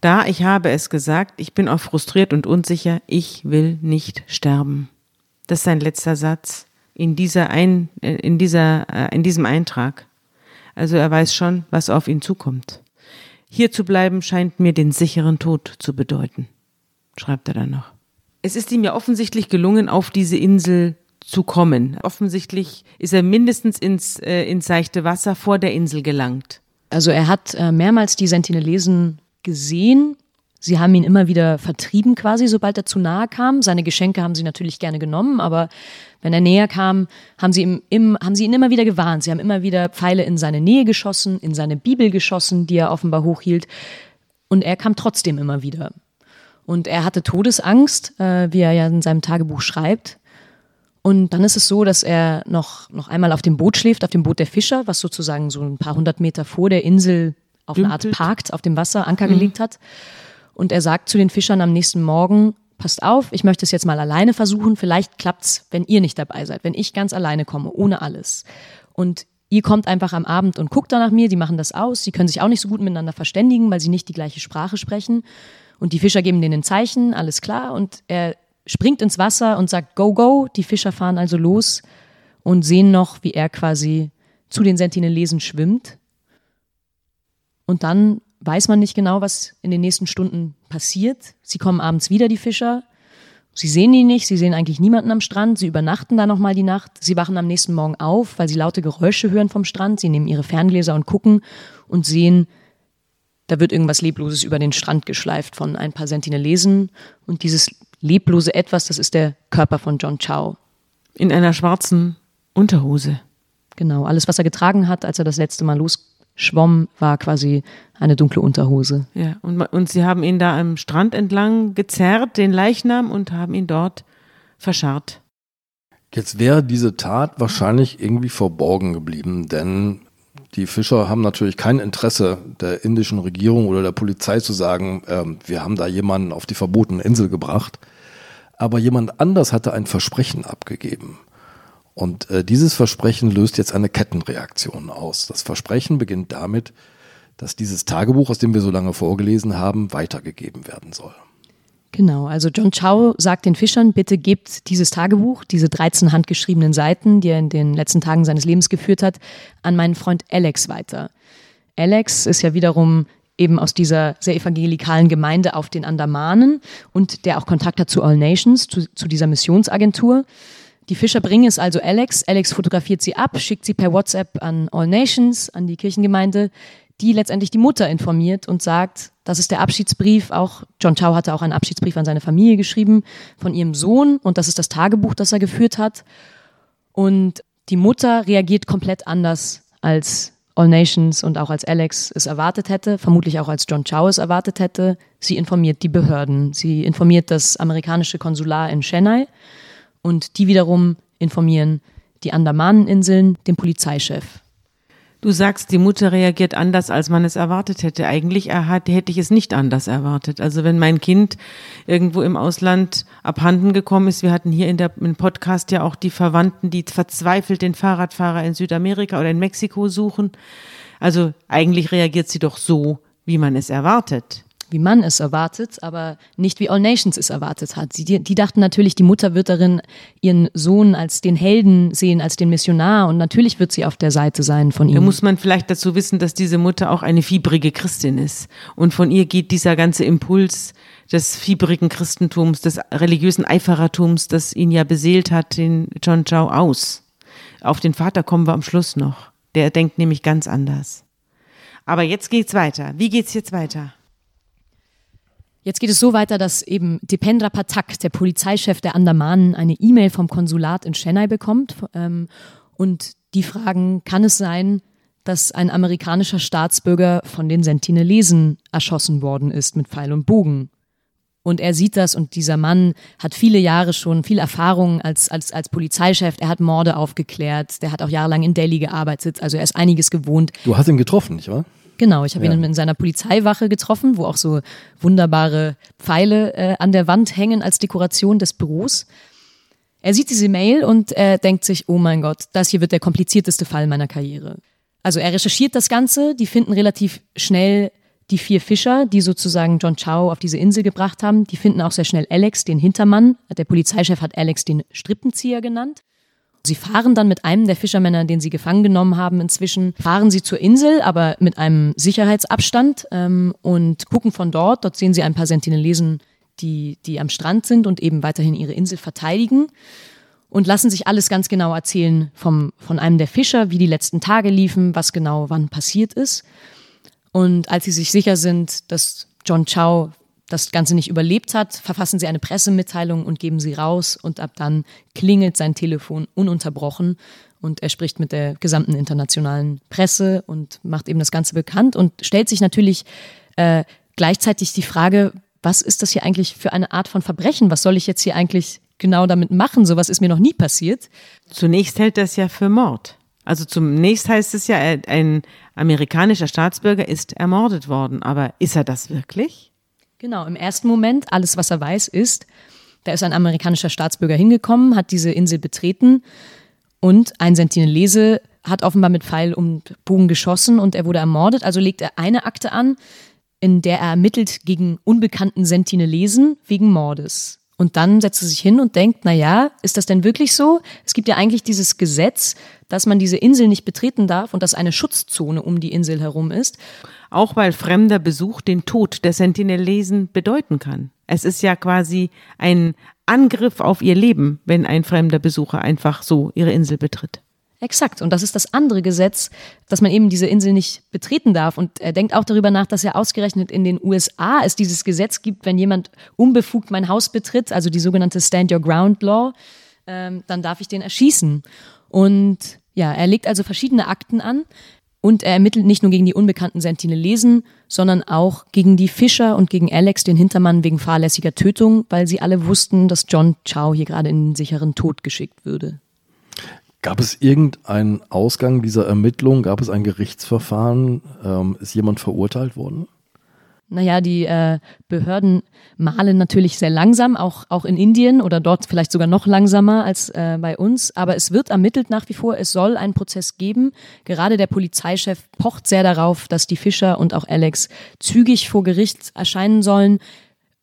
Da, ich habe es gesagt, ich bin auch frustriert und unsicher, ich will nicht sterben. Das ist sein letzter Satz in dieser ein, äh, in dieser, äh, in diesem Eintrag. Also er weiß schon, was auf ihn zukommt. Hier zu bleiben scheint mir den sicheren Tod zu bedeuten, schreibt er dann noch. Es ist ihm ja offensichtlich gelungen, auf diese Insel zu kommen. Offensichtlich ist er mindestens ins, äh, ins seichte Wasser vor der Insel gelangt. Also er hat äh, mehrmals die Sentinelesen gesehen. Sie haben ihn immer wieder vertrieben quasi, sobald er zu nahe kam. Seine Geschenke haben sie natürlich gerne genommen, aber wenn er näher kam, haben sie, ihm, im, haben sie ihn immer wieder gewarnt. Sie haben immer wieder Pfeile in seine Nähe geschossen, in seine Bibel geschossen, die er offenbar hochhielt. Und er kam trotzdem immer wieder. Und er hatte Todesangst, äh, wie er ja in seinem Tagebuch schreibt. Und dann ist es so, dass er noch, noch einmal auf dem Boot schläft, auf dem Boot der Fischer, was sozusagen so ein paar hundert Meter vor der Insel auf eine Art parkt, auf dem Wasser Anker mhm. gelegt hat. Und er sagt zu den Fischern am nächsten Morgen, passt auf, ich möchte es jetzt mal alleine versuchen, vielleicht klappt's, wenn ihr nicht dabei seid, wenn ich ganz alleine komme, ohne alles. Und ihr kommt einfach am Abend und guckt da nach mir, die machen das aus, sie können sich auch nicht so gut miteinander verständigen, weil sie nicht die gleiche Sprache sprechen. Und die Fischer geben denen ein Zeichen, alles klar, und er springt ins Wasser und sagt Go, go. Die Fischer fahren also los und sehen noch, wie er quasi zu den Sentinelesen schwimmt und dann weiß man nicht genau, was in den nächsten Stunden passiert. Sie kommen abends wieder, die Fischer. Sie sehen ihn nicht, sie sehen eigentlich niemanden am Strand, sie übernachten da nochmal die Nacht, sie wachen am nächsten Morgen auf, weil sie laute Geräusche hören vom Strand, sie nehmen ihre Ferngläser und gucken und sehen, da wird irgendwas Lebloses über den Strand geschleift von ein paar Sentinelesen und dieses leblose Etwas, das ist der Körper von John Chow. In einer schwarzen Unterhose. Genau, alles, was er getragen hat, als er das letzte Mal los schwamm, war quasi eine dunkle Unterhose. Ja, und, und sie haben ihn da am Strand entlang gezerrt, den Leichnam, und haben ihn dort verscharrt. Jetzt wäre diese Tat wahrscheinlich irgendwie verborgen geblieben, denn die Fischer haben natürlich kein Interesse der indischen Regierung oder der Polizei zu sagen, äh, wir haben da jemanden auf die verbotene Insel gebracht. Aber jemand anders hatte ein Versprechen abgegeben. Und äh, dieses Versprechen löst jetzt eine Kettenreaktion aus. Das Versprechen beginnt damit, dass dieses Tagebuch, aus dem wir so lange vorgelesen haben, weitergegeben werden soll. Genau, also John Chow sagt den Fischern, bitte gebt dieses Tagebuch, diese 13 handgeschriebenen Seiten, die er in den letzten Tagen seines Lebens geführt hat, an meinen Freund Alex weiter. Alex ist ja wiederum eben aus dieser sehr evangelikalen Gemeinde auf den Andamanen und der auch Kontakt hat zu All Nations, zu, zu dieser Missionsagentur. Die Fischer bringen es also Alex. Alex fotografiert sie ab, schickt sie per WhatsApp an All Nations, an die Kirchengemeinde, die letztendlich die Mutter informiert und sagt, das ist der Abschiedsbrief. Auch John Chow hatte auch einen Abschiedsbrief an seine Familie geschrieben von ihrem Sohn und das ist das Tagebuch, das er geführt hat. Und die Mutter reagiert komplett anders als All Nations und auch als Alex es erwartet hätte, vermutlich auch als John Chow es erwartet hätte. Sie informiert die Behörden. Sie informiert das amerikanische Konsular in Chennai und die wiederum informieren die Andamaneninseln, den Polizeichef. Du sagst, die Mutter reagiert anders, als man es erwartet hätte. Eigentlich hätte ich es nicht anders erwartet. Also wenn mein Kind irgendwo im Ausland abhanden gekommen ist, wir hatten hier in der, im Podcast ja auch die Verwandten, die verzweifelt den Fahrradfahrer in Südamerika oder in Mexiko suchen. Also eigentlich reagiert sie doch so, wie man es erwartet wie man es erwartet, aber nicht wie All Nations es erwartet hat. Sie, die, die, dachten natürlich, die Mutter wird darin ihren Sohn als den Helden sehen, als den Missionar und natürlich wird sie auf der Seite sein von ihm. Da muss man vielleicht dazu wissen, dass diese Mutter auch eine fiebrige Christin ist und von ihr geht dieser ganze Impuls des fiebrigen Christentums, des religiösen Eiferertums, das ihn ja beseelt hat, den John Chow aus. Auf den Vater kommen wir am Schluss noch. Der denkt nämlich ganz anders. Aber jetzt geht's weiter. Wie geht's jetzt weiter? Jetzt geht es so weiter, dass eben Dipendra Patak, der Polizeichef der Andamanen, eine E-Mail vom Konsulat in Chennai bekommt ähm, und die fragen, kann es sein, dass ein amerikanischer Staatsbürger von den Sentinelesen erschossen worden ist mit Pfeil und Bogen. Und er sieht das und dieser Mann hat viele Jahre schon, viel Erfahrung als, als, als Polizeichef. Er hat Morde aufgeklärt. Der hat auch jahrelang in Delhi gearbeitet. Also er ist einiges gewohnt. Du hast ihn getroffen, nicht wahr? Genau, ich habe ja. ihn in seiner Polizeiwache getroffen, wo auch so wunderbare Pfeile äh, an der Wand hängen als Dekoration des Büros. Er sieht diese Mail und er denkt sich, oh mein Gott, das hier wird der komplizierteste Fall meiner Karriere. Also er recherchiert das Ganze, die finden relativ schnell die vier Fischer, die sozusagen John Chow auf diese Insel gebracht haben. Die finden auch sehr schnell Alex, den Hintermann. Der Polizeichef hat Alex den Strippenzieher genannt. Sie fahren dann mit einem der Fischermänner, den sie gefangen genommen haben inzwischen, fahren sie zur Insel, aber mit einem Sicherheitsabstand ähm, und gucken von dort. Dort sehen sie ein paar Sentinelesen, die, die am Strand sind und eben weiterhin ihre Insel verteidigen und lassen sich alles ganz genau erzählen vom, von einem der Fischer, wie die letzten Tage liefen, was genau wann passiert ist. Und als sie sich sicher sind, dass John Chow das Ganze nicht überlebt hat, verfassen sie eine Pressemitteilung und geben sie raus und ab dann klingelt sein Telefon ununterbrochen und er spricht mit der gesamten internationalen Presse und macht eben das Ganze bekannt und stellt sich natürlich äh, gleichzeitig die Frage, was ist das hier eigentlich für eine Art von Verbrechen? Was soll ich jetzt hier eigentlich genau damit machen? Sowas ist mir noch nie passiert. Zunächst hält das ja für Mord. Also zunächst heißt es ja, ein amerikanischer Staatsbürger ist ermordet worden. Aber ist er das wirklich? Genau, im ersten Moment, alles, was er weiß, ist, da ist ein amerikanischer Staatsbürger hingekommen, hat diese Insel betreten und ein Sentinelese hat offenbar mit Pfeil und Bogen geschossen und er wurde ermordet. Also legt er eine Akte an, in der er ermittelt gegen unbekannten Sentinelesen wegen Mordes. Und dann setzt er sich hin und denkt, na ja, ist das denn wirklich so? Es gibt ja eigentlich dieses Gesetz, dass man diese Insel nicht betreten darf und dass eine Schutzzone um die Insel herum ist. Auch weil fremder Besuch den Tod der Sentinelesen bedeuten kann. Es ist ja quasi ein Angriff auf ihr Leben, wenn ein fremder Besucher einfach so ihre Insel betritt. Exakt. Und das ist das andere Gesetz, dass man eben diese Insel nicht betreten darf. Und er denkt auch darüber nach, dass er ausgerechnet in den USA es dieses Gesetz gibt, wenn jemand unbefugt mein Haus betritt, also die sogenannte Stand Your Ground Law, ähm, dann darf ich den erschießen. Und ja, er legt also verschiedene Akten an. Und er ermittelt nicht nur gegen die unbekannten Sentinelesen, sondern auch gegen die Fischer und gegen Alex, den Hintermann, wegen fahrlässiger Tötung, weil sie alle wussten, dass John Chow hier gerade in den sicheren Tod geschickt würde. Gab es irgendeinen Ausgang dieser Ermittlung? Gab es ein Gerichtsverfahren? Ähm, ist jemand verurteilt worden? Naja, die äh, Behörden malen natürlich sehr langsam, auch, auch in Indien oder dort vielleicht sogar noch langsamer als äh, bei uns. Aber es wird ermittelt nach wie vor. Es soll einen Prozess geben. Gerade der Polizeichef pocht sehr darauf, dass die Fischer und auch Alex zügig vor Gericht erscheinen sollen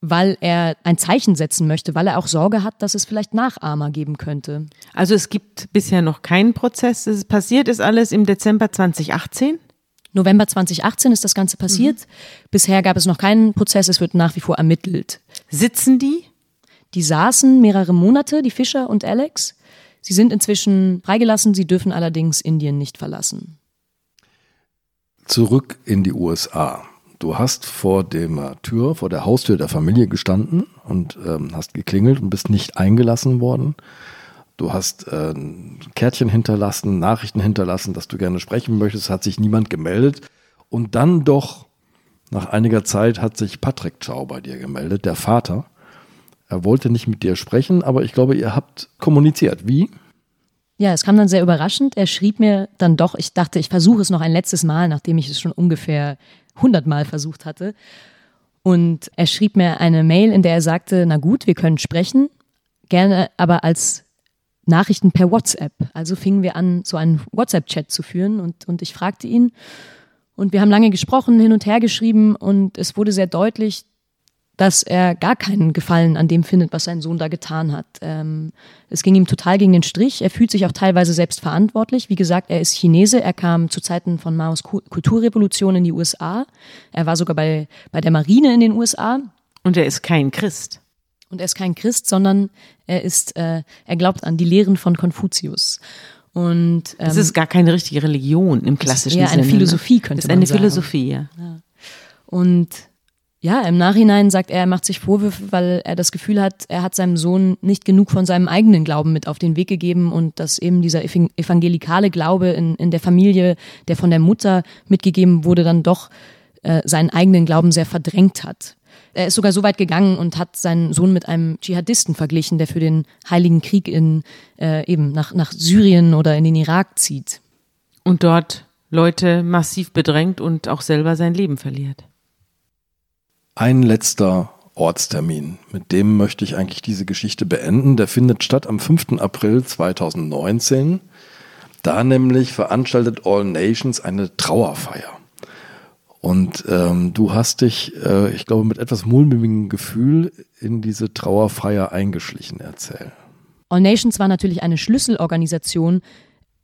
weil er ein Zeichen setzen möchte, weil er auch Sorge hat, dass es vielleicht Nachahmer geben könnte. Also es gibt bisher noch keinen Prozess. Es passiert ist alles im Dezember 2018. November 2018 ist das Ganze passiert. Mhm. Bisher gab es noch keinen Prozess, es wird nach wie vor ermittelt. Sitzen die? Die saßen mehrere Monate, die Fischer und Alex. Sie sind inzwischen freigelassen, sie dürfen allerdings Indien nicht verlassen. Zurück in die USA. Du hast vor der Tür, vor der Haustür der Familie gestanden und ähm, hast geklingelt und bist nicht eingelassen worden. Du hast äh, Kärtchen hinterlassen, Nachrichten hinterlassen, dass du gerne sprechen möchtest, hat sich niemand gemeldet. Und dann doch, nach einiger Zeit, hat sich Patrick Chow bei dir gemeldet, der Vater. Er wollte nicht mit dir sprechen, aber ich glaube, ihr habt kommuniziert. Wie? Ja, es kam dann sehr überraschend. Er schrieb mir dann doch, ich dachte, ich versuche es noch ein letztes Mal, nachdem ich es schon ungefähr 100 Mal versucht hatte. Und er schrieb mir eine Mail, in der er sagte, na gut, wir können sprechen, gerne aber als Nachrichten per WhatsApp. Also fingen wir an, so einen WhatsApp-Chat zu führen und, und ich fragte ihn. Und wir haben lange gesprochen, hin und her geschrieben und es wurde sehr deutlich, dass er gar keinen Gefallen an dem findet, was sein Sohn da getan hat. Ähm, es ging ihm total gegen den Strich. Er fühlt sich auch teilweise selbst verantwortlich. Wie gesagt, er ist Chinese. Er kam zu Zeiten von Maos Kulturrevolution in die USA. Er war sogar bei, bei der Marine in den USA. Und er ist kein Christ. Und er ist kein Christ, sondern er ist, äh, er glaubt an die Lehren von Konfuzius. Und ähm, es ist gar keine richtige Religion im klassischen Sinne. Ja, eine ne? Philosophie könnte man sagen. Es ist eine Philosophie, ja. ja. Und ja, im Nachhinein sagt er, er macht sich Vorwürfe, weil er das Gefühl hat, er hat seinem Sohn nicht genug von seinem eigenen Glauben mit auf den Weg gegeben und dass eben dieser evangelikale Glaube in, in der Familie, der von der Mutter mitgegeben wurde, dann doch äh, seinen eigenen Glauben sehr verdrängt hat. Er ist sogar so weit gegangen und hat seinen Sohn mit einem Dschihadisten verglichen, der für den Heiligen Krieg in äh, eben nach, nach Syrien oder in den Irak zieht. Und dort Leute massiv bedrängt und auch selber sein Leben verliert. Ein letzter Ortstermin, mit dem möchte ich eigentlich diese Geschichte beenden. Der findet statt am 5. April 2019. Da nämlich veranstaltet All Nations eine Trauerfeier. Und ähm, du hast dich, äh, ich glaube, mit etwas mulmigem Gefühl in diese Trauerfeier eingeschlichen. Erzähl. All Nations war natürlich eine Schlüsselorganisation,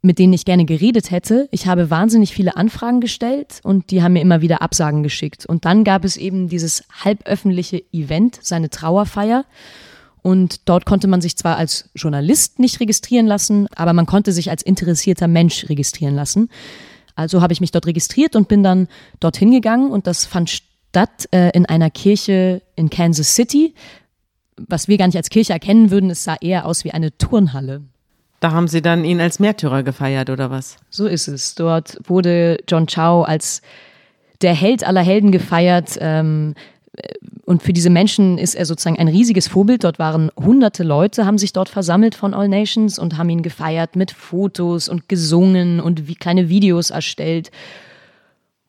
mit denen ich gerne geredet hätte. Ich habe wahnsinnig viele Anfragen gestellt und die haben mir immer wieder Absagen geschickt. Und dann gab es eben dieses halböffentliche Event, seine Trauerfeier. Und dort konnte man sich zwar als Journalist nicht registrieren lassen, aber man konnte sich als interessierter Mensch registrieren lassen. Also habe ich mich dort registriert und bin dann dorthin gegangen und das fand statt äh, in einer Kirche in Kansas City. Was wir gar nicht als Kirche erkennen würden, es sah eher aus wie eine Turnhalle. Da haben sie dann ihn als Märtyrer gefeiert, oder was? So ist es. Dort wurde John Chow als der Held aller Helden gefeiert. Ähm, und für diese Menschen ist er sozusagen ein riesiges Vorbild. Dort waren hunderte Leute, haben sich dort versammelt von All Nations und haben ihn gefeiert mit Fotos und gesungen und wie kleine Videos erstellt.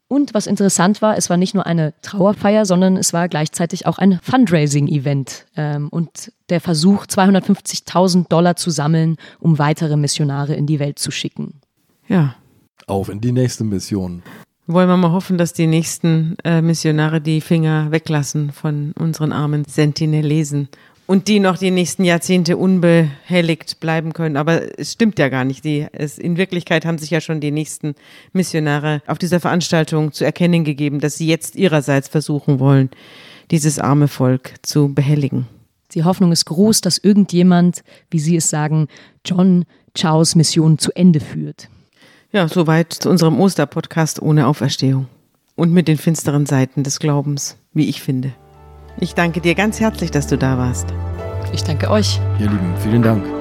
Und was interessant war, es war nicht nur eine Trauerfeier, sondern es war gleichzeitig auch ein Fundraising-Event ähm, und der Versuch, 250.000 Dollar zu sammeln, um weitere Missionare in die Welt zu schicken. Ja. Auf in die nächste Mission. Wollen wir mal hoffen, dass die nächsten äh, Missionare die Finger weglassen von unseren armen Sentinelesen und die noch die nächsten Jahrzehnte unbehelligt bleiben können. Aber es stimmt ja gar nicht. Die, es, in Wirklichkeit haben sich ja schon die nächsten Missionare auf dieser Veranstaltung zu erkennen gegeben, dass sie jetzt ihrerseits versuchen wollen, dieses arme Volk zu behelligen. Die Hoffnung ist groß, dass irgendjemand, wie Sie es sagen, John Chows Mission zu Ende führt. Ja, soweit zu unserem Osterpodcast ohne Auferstehung. Und mit den finsteren Seiten des Glaubens, wie ich finde. Ich danke dir ganz herzlich, dass du da warst. Ich danke euch. Ihr Lieben, vielen Dank.